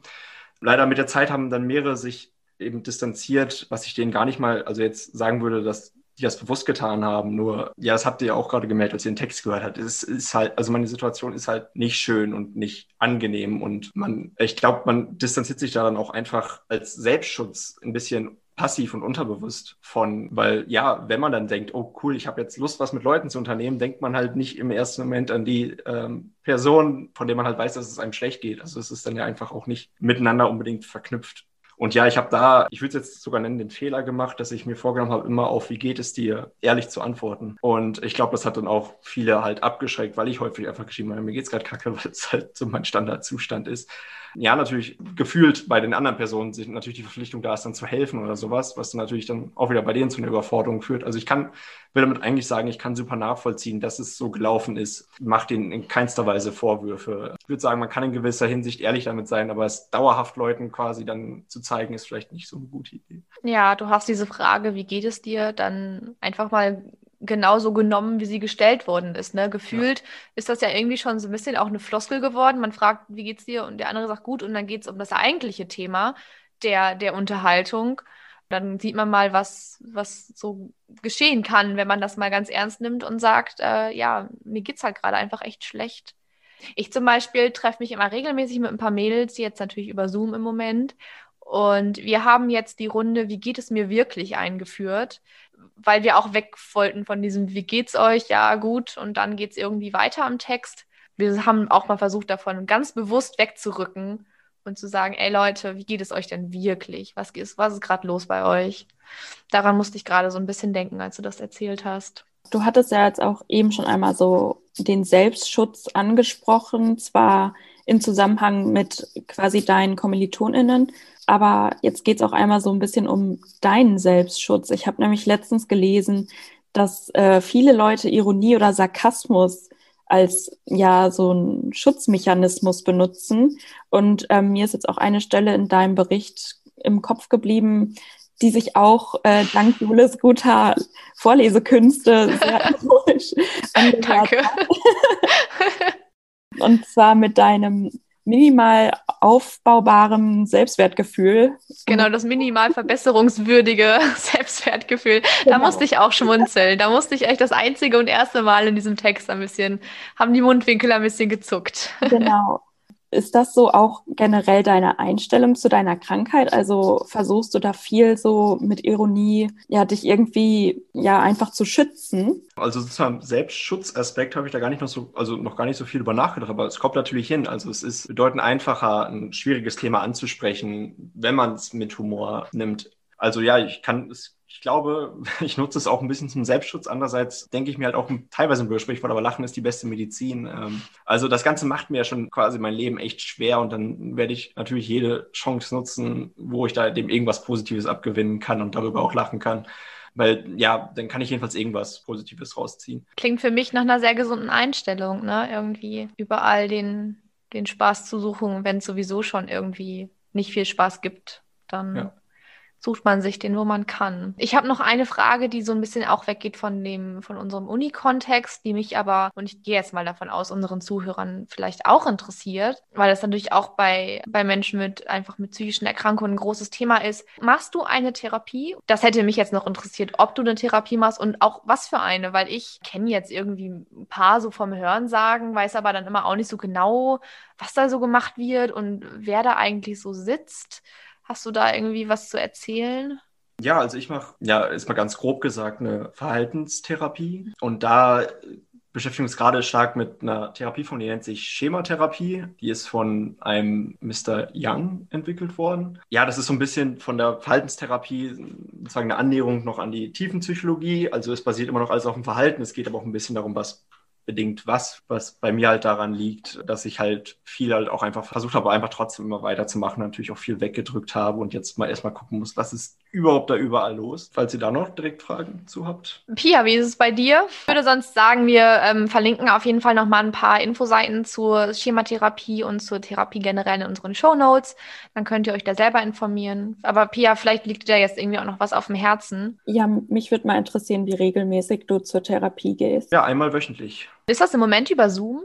Leider mit der Zeit haben dann mehrere sich eben distanziert, was ich denen gar nicht mal, also jetzt sagen würde, dass die das bewusst getan haben. Nur, ja, das habt ihr ja auch gerade gemerkt, als ihr den Text gehört habt. Es ist halt, also meine Situation ist halt nicht schön und nicht angenehm. Und man, ich glaube, man distanziert sich da dann auch einfach als Selbstschutz ein bisschen passiv und unterbewusst von, weil ja, wenn man dann denkt, oh cool, ich habe jetzt Lust, was mit Leuten zu unternehmen, denkt man halt nicht im ersten Moment an die ähm, Person, von der man halt weiß, dass es einem schlecht geht. Also es ist dann ja einfach auch nicht miteinander unbedingt verknüpft. Und ja, ich habe da, ich würde jetzt sogar nennen, den Fehler gemacht, dass ich mir vorgenommen habe, immer auf, wie geht es dir, ehrlich zu antworten. Und ich glaube, das hat dann auch viele halt abgeschreckt, weil ich häufig einfach geschrieben habe, mir geht's gerade kacke, *laughs* weil es halt so mein Standardzustand ist ja, natürlich gefühlt bei den anderen Personen sich natürlich die Verpflichtung da ist, dann zu helfen oder sowas, was dann natürlich dann auch wieder bei denen zu einer Überforderung führt. Also ich kann, will damit eigentlich sagen, ich kann super nachvollziehen, dass es so gelaufen ist. Macht ihnen in keinster Weise Vorwürfe. Ich würde sagen, man kann in gewisser Hinsicht ehrlich damit sein, aber es dauerhaft Leuten quasi dann zu zeigen, ist vielleicht nicht so eine gute Idee.
Ja, du hast diese Frage, wie geht es dir, dann einfach mal genauso genommen, wie sie gestellt worden ist. Ne? Gefühlt ja. ist das ja irgendwie schon so ein bisschen auch eine Floskel geworden. Man fragt, wie geht's dir? Und der andere sagt gut und dann geht es um das eigentliche Thema der, der Unterhaltung. Dann sieht man mal, was, was so geschehen kann, wenn man das mal ganz ernst nimmt und sagt, äh, ja, mir geht's halt gerade einfach echt schlecht. Ich zum Beispiel treffe mich immer regelmäßig mit ein paar Mädels, jetzt natürlich über Zoom im Moment. Und wir haben jetzt die Runde, wie geht es mir wirklich eingeführt, weil wir auch weg wollten von diesem, wie geht's euch? Ja, gut. Und dann geht es irgendwie weiter am Text. Wir haben auch mal versucht, davon ganz bewusst wegzurücken und zu sagen, ey Leute, wie geht es euch denn wirklich? Was ist, was ist gerade los bei euch? Daran musste ich gerade so ein bisschen denken, als du das erzählt hast.
Du hattest ja jetzt auch eben schon einmal so den Selbstschutz angesprochen, zwar im Zusammenhang mit quasi deinen KommilitonInnen, aber jetzt geht es auch einmal so ein bisschen um deinen Selbstschutz. Ich habe nämlich letztens gelesen, dass äh, viele Leute Ironie oder Sarkasmus als ja so ein Schutzmechanismus benutzen. Und ähm, mir ist jetzt auch eine Stelle in deinem Bericht im Kopf geblieben, die sich auch äh, dank Jules guter Vorlesekünste sehr *laughs* ironisch
Danke. *laughs*
Und zwar mit deinem minimal aufbaubarem Selbstwertgefühl.
Genau, das minimal verbesserungswürdige *laughs* Selbstwertgefühl. Genau. Da musste ich auch schmunzeln. Da musste ich echt das einzige und erste Mal in diesem Text ein bisschen, haben die Mundwinkel ein bisschen gezuckt.
Genau. Ist das so auch generell deine Einstellung zu deiner Krankheit? Also versuchst du da viel so mit Ironie, ja, dich irgendwie ja einfach zu schützen?
Also sozusagen Selbstschutzaspekt habe ich da gar nicht noch so, also noch gar nicht so viel über nachgedacht, aber es kommt natürlich hin. Also es ist bedeutend einfacher, ein schwieriges Thema anzusprechen, wenn man es mit Humor nimmt. Also ja, ich kann es ich glaube, *laughs* ich nutze es auch ein bisschen zum Selbstschutz. Andererseits denke ich mir halt auch teilweise ein Widersprichwort, aber Lachen ist die beste Medizin. Ähm, also das Ganze macht mir ja schon quasi mein Leben echt schwer und dann werde ich natürlich jede Chance nutzen, wo ich da dem irgendwas Positives abgewinnen kann und darüber auch lachen kann. Weil ja, dann kann ich jedenfalls irgendwas Positives rausziehen.
Klingt für mich nach einer sehr gesunden Einstellung, ne? Irgendwie überall den, den Spaß zu suchen, wenn es sowieso schon irgendwie nicht viel Spaß gibt, dann ja sucht man sich den, wo man kann. Ich habe noch eine Frage, die so ein bisschen auch weggeht von dem, von unserem Uni-Kontext, die mich aber, und ich gehe jetzt mal davon aus, unseren Zuhörern vielleicht auch interessiert, weil das natürlich auch bei, bei Menschen mit einfach mit psychischen Erkrankungen ein großes Thema ist. Machst du eine Therapie? Das hätte mich jetzt noch interessiert, ob du eine Therapie machst und auch was für eine, weil ich kenne jetzt irgendwie ein paar so vom Hören sagen, weiß aber dann immer auch nicht so genau, was da so gemacht wird und wer da eigentlich so sitzt. Hast du da irgendwie was zu erzählen?
Ja, also ich mache, ja, ist mal ganz grob gesagt, eine Verhaltenstherapie. Und da beschäftigen uns gerade stark mit einer Therapieform, die nennt sich Schematherapie. Die ist von einem Mr. Young entwickelt worden. Ja, das ist so ein bisschen von der Verhaltenstherapie sozusagen eine Annäherung noch an die Tiefenpsychologie. Also es basiert immer noch alles auf dem Verhalten. Es geht aber auch ein bisschen darum, was bedingt was, was bei mir halt daran liegt, dass ich halt viel halt auch einfach versucht habe, einfach trotzdem immer weiterzumachen, natürlich auch viel weggedrückt habe und jetzt mal erstmal gucken muss, was ist überhaupt da überall los? Falls ihr da noch direkt Fragen zu habt.
Pia, wie ist es bei dir? Ich würde sonst sagen, wir ähm, verlinken auf jeden Fall nochmal ein paar Infoseiten zur Schematherapie und zur Therapie generell in unseren Show Notes. Dann könnt ihr euch da selber informieren. Aber Pia, vielleicht liegt dir jetzt irgendwie auch noch was auf dem Herzen.
Ja, mich würde mal interessieren, wie regelmäßig du zur Therapie gehst.
Ja, einmal wöchentlich.
Ist das im Moment über Zoom?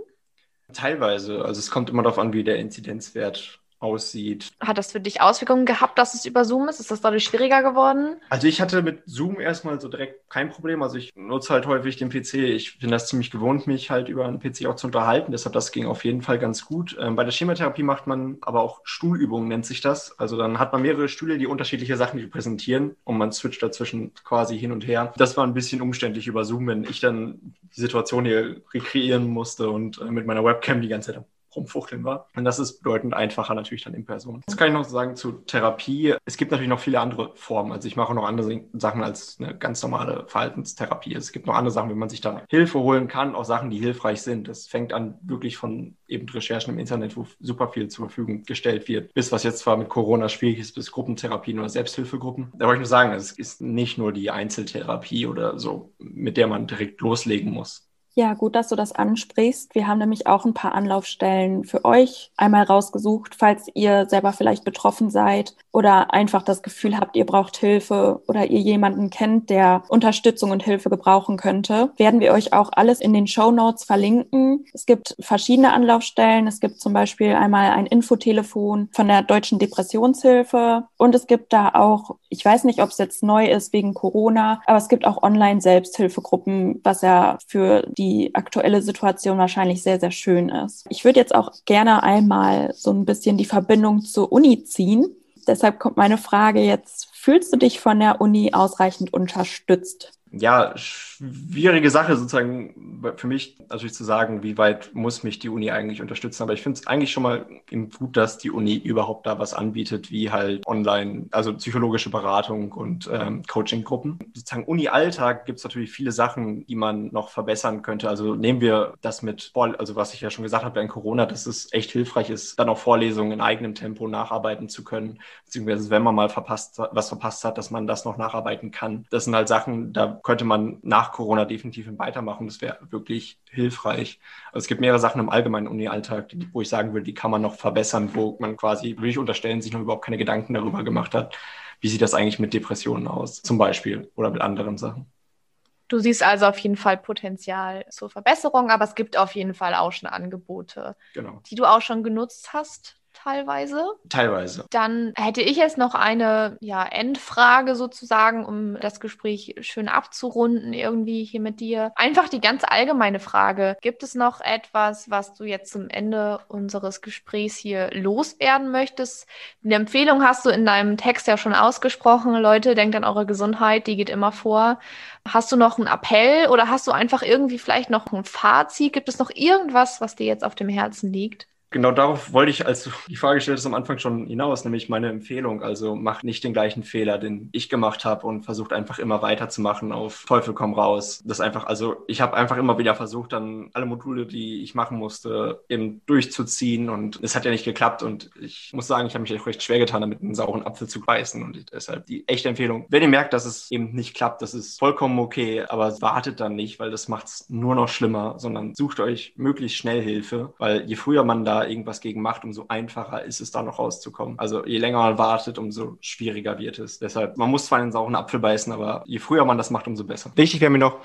Teilweise. Also es kommt immer darauf an, wie der Inzidenzwert aussieht.
Hat das für dich Auswirkungen gehabt, dass es über Zoom ist? Ist das dadurch schwieriger geworden?
Also ich hatte mit Zoom erstmal so direkt kein Problem. Also ich nutze halt häufig den PC. Ich bin das ziemlich gewohnt, mich halt über einen PC auch zu unterhalten. Deshalb das ging auf jeden Fall ganz gut. Ähm, bei der Schematherapie macht man aber auch Stuhlübungen, nennt sich das. Also dann hat man mehrere Stühle, die unterschiedliche Sachen repräsentieren und man switcht dazwischen quasi hin und her. Das war ein bisschen umständlich über Zoom, wenn ich dann die Situation hier rekreieren musste und äh, mit meiner Webcam die ganze Zeit rumfuchteln war. Und das ist bedeutend einfacher natürlich dann in Person. Das kann ich noch sagen zu Therapie. Es gibt natürlich noch viele andere Formen. Also ich mache noch andere Sachen als eine ganz normale Verhaltenstherapie. Es gibt noch andere Sachen, wie man sich da Hilfe holen kann, auch Sachen, die hilfreich sind. Das fängt an wirklich von eben Recherchen im Internet, wo super viel zur Verfügung gestellt wird, bis was jetzt zwar mit Corona schwierig ist, bis Gruppentherapien oder Selbsthilfegruppen. Da wollte ich nur sagen, es ist nicht nur die Einzeltherapie oder so, mit der man direkt loslegen muss
Ja, gut, dass du das ansprichst. Wir haben nämlich auch ein paar Anlaufstellen für euch einmal rausgesucht, falls ihr selber vielleicht betroffen seid oder einfach das Gefühl habt, ihr braucht Hilfe oder ihr jemanden kennt, der Unterstützung und Hilfe gebrauchen könnte. Werden wir euch auch alles in den Show Notes verlinken. Es gibt verschiedene Anlaufstellen. Es gibt zum Beispiel einmal ein Infotelefon von der Deutschen Depressionshilfe und es gibt da auch, ich weiß nicht, ob es jetzt neu ist wegen Corona, aber es gibt auch Online-Selbsthilfegruppen, was ja für die die aktuelle Situation wahrscheinlich sehr, sehr schön ist. Ich würde jetzt auch gerne einmal so ein bisschen die Verbindung zur Uni ziehen. Deshalb kommt meine Frage jetzt, fühlst du dich von der Uni ausreichend unterstützt?
Ja, schwierige Sache sozusagen für mich natürlich zu sagen, wie weit muss mich die Uni eigentlich unterstützen. Aber ich finde es eigentlich schon mal gut, dass die Uni überhaupt da was anbietet, wie halt online, also psychologische Beratung und ähm, Coaching-Gruppen. Sozusagen Uni-Alltag gibt es natürlich viele Sachen, die man noch verbessern könnte. Also nehmen wir das mit, also was ich ja schon gesagt habe in Corona, dass es echt hilfreich ist, dann auch Vorlesungen in eigenem Tempo nacharbeiten zu können. Beziehungsweise wenn man mal verpasst, was verpasst hat, dass man das noch nacharbeiten kann. Das sind halt Sachen, da könnte man nach Corona definitiv weitermachen. Das wäre wirklich hilfreich. Also es gibt mehrere Sachen im allgemeinen Uni-Alltag, wo ich sagen würde, die kann man noch verbessern, wo man quasi, würde ich unterstellen, sich noch überhaupt keine Gedanken darüber gemacht hat, wie sieht das eigentlich mit Depressionen aus, zum Beispiel, oder mit anderen Sachen.
Du siehst also auf jeden Fall Potenzial zur Verbesserung, aber es gibt auf jeden Fall auch schon Angebote, genau. die du auch schon genutzt hast teilweise.
Teilweise.
Dann hätte ich jetzt noch eine ja, Endfrage sozusagen, um das Gespräch schön abzurunden, irgendwie hier mit dir. Einfach die ganz allgemeine Frage. Gibt es noch etwas, was du jetzt zum Ende unseres Gesprächs hier loswerden möchtest? Eine Empfehlung hast du in deinem Text ja schon ausgesprochen. Leute, denkt an eure Gesundheit, die geht immer vor. Hast du noch einen Appell oder hast du einfach irgendwie vielleicht noch ein Fazit? Gibt es noch irgendwas, was dir jetzt auf dem Herzen liegt?
Genau darauf wollte ich, als du *laughs* die Frage stelltest, am Anfang schon hinaus, nämlich meine Empfehlung. Also macht nicht den gleichen Fehler, den ich gemacht habe und versucht einfach immer weiterzumachen auf Teufel komm raus. Das einfach, also ich habe einfach immer wieder versucht, dann alle Module, die ich machen musste, eben durchzuziehen und es hat ja nicht geklappt und ich muss sagen, ich habe mich auch recht schwer getan, damit einen sauren Apfel zu beißen und deshalb die echte Empfehlung. Wenn ihr merkt, dass es eben nicht klappt, das ist vollkommen okay, aber wartet dann nicht, weil das macht es nur noch schlimmer, sondern sucht euch möglichst schnell Hilfe, weil je früher man da irgendwas gegen macht, umso einfacher ist es da noch rauszukommen. Also je länger man wartet, umso schwieriger wird es. Deshalb, man muss zwar einen sauren Apfel beißen, aber je früher man das macht, umso besser. Wichtig wäre mir noch,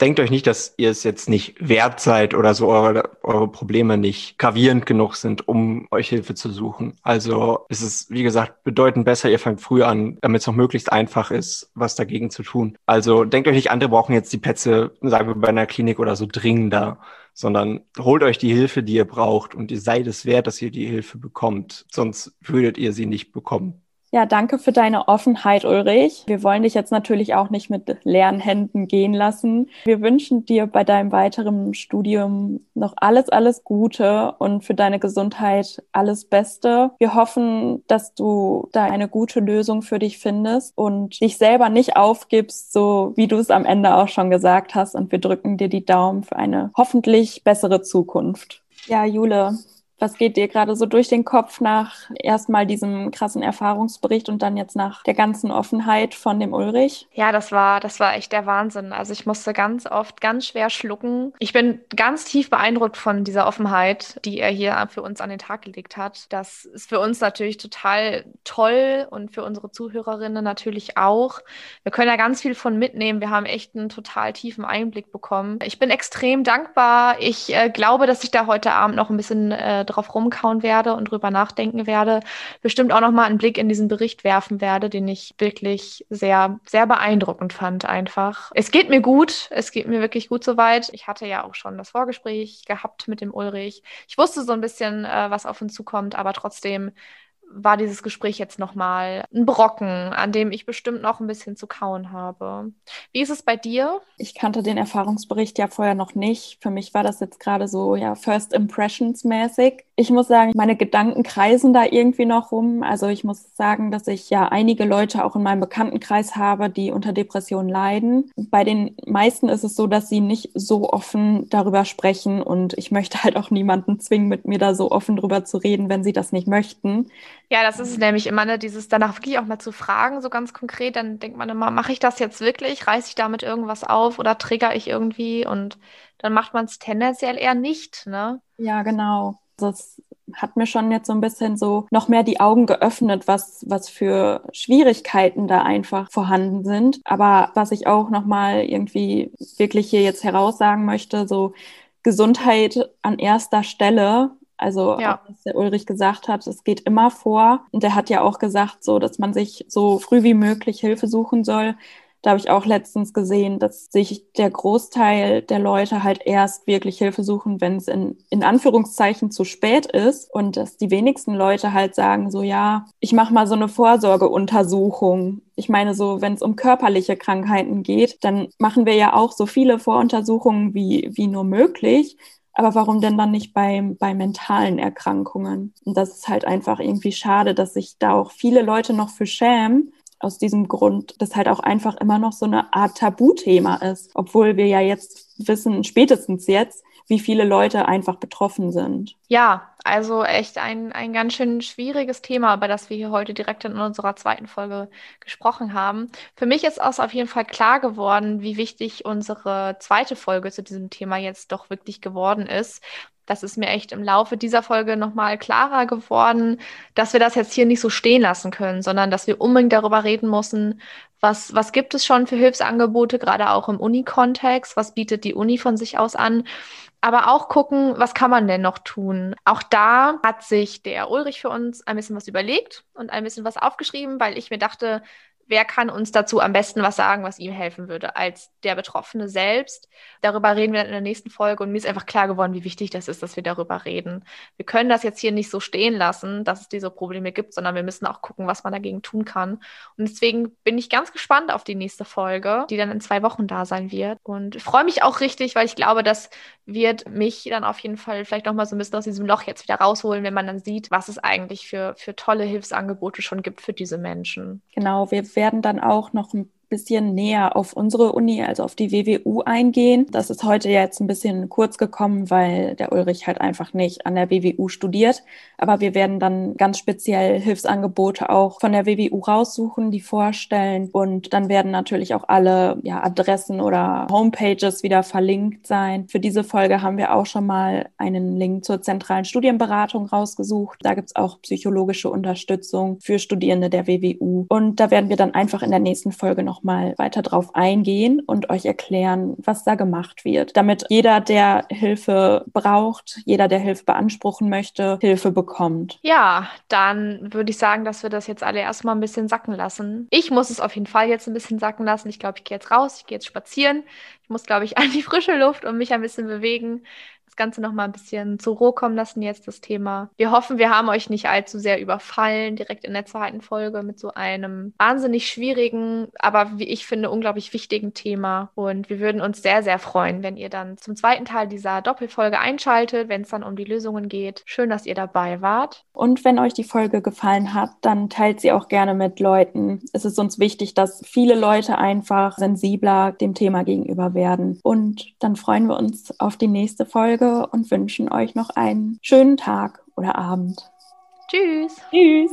denkt euch nicht, dass ihr es jetzt nicht wert seid oder so eure, eure Probleme nicht gravierend genug sind, um euch Hilfe zu suchen. Also es ist, wie gesagt, bedeutend besser, ihr fangt früh an, damit es noch möglichst einfach ist, was dagegen zu tun. Also denkt euch nicht, andere brauchen jetzt die Plätze, sagen wir bei einer Klinik oder so dringender sondern holt euch die Hilfe, die ihr braucht und ihr seid es wert, dass ihr die Hilfe bekommt, sonst würdet ihr sie nicht bekommen.
Ja, danke für deine Offenheit, Ulrich. Wir wollen dich jetzt natürlich auch nicht mit leeren Händen gehen lassen. Wir wünschen dir bei deinem weiteren Studium noch alles, alles Gute und für deine Gesundheit alles Beste. Wir hoffen, dass du da eine gute Lösung für dich findest und dich selber nicht aufgibst, so wie du es am Ende auch schon gesagt hast. Und wir drücken dir die Daumen für eine hoffentlich bessere Zukunft. Ja, Jule, was geht dir gerade so durch den Kopf nach erstmal diesem krassen Erfahrungsbericht und dann jetzt nach der ganzen Offenheit von dem Ulrich?
Ja, das war, das war echt der Wahnsinn. Also ich musste ganz oft ganz schwer schlucken. Ich bin ganz tief beeindruckt von dieser Offenheit, die er hier für uns an den Tag gelegt hat. Das ist für uns natürlich total toll und für unsere Zuhörerinnen natürlich auch. Wir können da ganz viel von mitnehmen. Wir haben echt einen total tiefen Einblick bekommen. Ich bin extrem dankbar. Ich äh, glaube, dass ich da heute Abend noch ein bisschen äh, drauf rumkauen werde und drüber nachdenken werde, bestimmt auch nochmal einen Blick in diesen Bericht werfen werde, den ich wirklich sehr, sehr beeindruckend fand einfach. Es geht mir gut, es geht mir wirklich gut soweit. Ich hatte ja auch schon das Vorgespräch gehabt mit dem Ulrich. Ich wusste so ein bisschen, äh, was auf uns zukommt, aber trotzdem war dieses Gespräch jetzt nochmal ein Brocken, an dem ich bestimmt noch ein bisschen zu kauen habe. Wie ist es bei dir?
Ich kannte den Erfahrungsbericht ja vorher noch nicht. Für mich war das jetzt gerade so, ja, First Impressions mäßig Ich muss sagen, meine Gedanken kreisen da irgendwie noch rum. Also ich muss sagen, dass ich ja einige Leute auch in meinem Bekanntenkreis habe, die unter Depressionen leiden. Bei den meisten ist es so, dass sie nicht so offen darüber sprechen und ich möchte halt auch niemanden zwingen, mit mir da so offen drüber zu reden, wenn sie das nicht möchten.
Ja, das ist nämlich immer, ne, dieses danach wirklich auch mal zu fragen, so ganz konkret, dann denkt man immer, mache ich das jetzt wirklich? Reiße ich damit irgendwas auf oder trigger ich irgendwie? Und dann macht man es tendenziell eher nicht, ne?
Ja, genau. Das hat mir schon jetzt so ein bisschen so noch mehr die Augen geöffnet, was, was für Schwierigkeiten da einfach vorhanden sind. Aber was ich auch nochmal irgendwie wirklich hier jetzt heraussagen möchte, so Gesundheit an erster Stelle. Also, ja. was der Ulrich gesagt hat, es geht immer vor. Und der hat ja auch gesagt, so, dass man sich so früh wie möglich Hilfe suchen soll. Da habe ich auch letztens gesehen, dass sich der Großteil der Leute halt erst wirklich Hilfe suchen, wenn es in, in Anführungszeichen zu spät ist und dass die wenigsten Leute halt sagen, so ja, ich mache mal so eine Vorsorgeuntersuchung. Ich meine, so wenn es um körperliche Krankheiten geht, dann machen wir ja auch so viele Voruntersuchungen wie, wie nur möglich. Aber warum denn dann nicht bei, bei mentalen Erkrankungen? Und das ist halt einfach irgendwie schade, dass sich da auch viele Leute noch für schämen aus diesem Grund, dass halt auch einfach immer noch so eine Art Tabuthema ist, obwohl wir ja jetzt wissen, spätestens jetzt, wie viele Leute einfach betroffen sind.
Ja, also echt ein, ein ganz schön schwieriges Thema, über das wir hier heute direkt in unserer zweiten Folge gesprochen haben. Für mich ist auch auf jeden Fall klar geworden, wie wichtig unsere zweite Folge zu diesem Thema jetzt doch wirklich geworden ist. Das ist mir echt im Laufe dieser Folge nochmal klarer geworden, dass wir das jetzt hier nicht so stehen lassen können, sondern dass wir unbedingt darüber reden müssen, was, was gibt es schon für Hilfsangebote, gerade auch im Uni-Kontext, was bietet die Uni von sich aus an aber auch gucken, was kann man denn noch tun. Auch da hat sich der Ulrich für uns ein bisschen was überlegt und ein bisschen was aufgeschrieben, weil ich mir dachte, wer kann uns dazu am besten was sagen, was ihm helfen würde, als der Betroffene selbst. Darüber reden wir in der nächsten Folge und mir ist einfach klar geworden, wie wichtig das ist, dass wir darüber reden. Wir können das jetzt hier nicht so stehen lassen, dass es diese Probleme gibt, sondern wir müssen auch gucken, was man dagegen tun kann. Und deswegen bin ich ganz gespannt auf die nächste Folge, die dann in zwei Wochen da sein wird. Und freue mich auch richtig, weil ich glaube, das wird mich dann auf jeden Fall vielleicht nochmal so ein bisschen aus diesem Loch jetzt wieder rausholen, wenn man dann sieht, was es eigentlich für, für tolle Hilfsangebote schon gibt für diese Menschen.
Genau, wir werden dann auch noch ein bisschen näher auf unsere Uni, also auf die WWU eingehen. Das ist heute jetzt ein bisschen kurz gekommen, weil der Ulrich halt einfach nicht an der WWU studiert. Aber wir werden dann ganz speziell Hilfsangebote auch von der WWU raussuchen, die vorstellen. Und dann werden natürlich auch alle ja, Adressen oder Homepages wieder verlinkt sein. Für diese Folge haben wir auch schon mal einen Link zur zentralen Studienberatung rausgesucht. Da gibt es auch psychologische Unterstützung für Studierende der WWU. Und da werden wir dann einfach in der nächsten Folge noch mal weiter drauf eingehen und euch erklären, was da gemacht wird, damit jeder, der Hilfe braucht, jeder, der Hilfe beanspruchen möchte, Hilfe bekommt.
Ja, dann würde ich sagen, dass wir das jetzt alle erstmal ein bisschen sacken lassen. Ich muss es auf jeden Fall jetzt ein bisschen sacken lassen. Ich glaube, ich gehe jetzt raus, ich gehe jetzt spazieren. Ich muss, glaube ich, *laughs* an die frische Luft und mich ein bisschen bewegen das Ganze noch mal ein bisschen zur Ruhe kommen lassen, jetzt das Thema. Wir hoffen, wir haben euch nicht allzu sehr überfallen, direkt in der zweiten Folge mit so einem wahnsinnig schwierigen, aber wie ich finde, unglaublich wichtigen Thema. Und wir würden uns sehr, sehr freuen, wenn ihr dann zum zweiten Teil dieser Doppelfolge einschaltet, wenn es dann um die Lösungen geht. Schön, dass ihr dabei wart.
Und wenn euch die Folge gefallen hat, dann teilt sie auch gerne mit Leuten. Es ist uns wichtig, dass viele Leute einfach sensibler dem Thema gegenüber werden. Und dann freuen wir uns auf die nächste Folge Folge und wünschen euch noch einen schönen Tag oder Abend.
Tschüss.
Tschüss.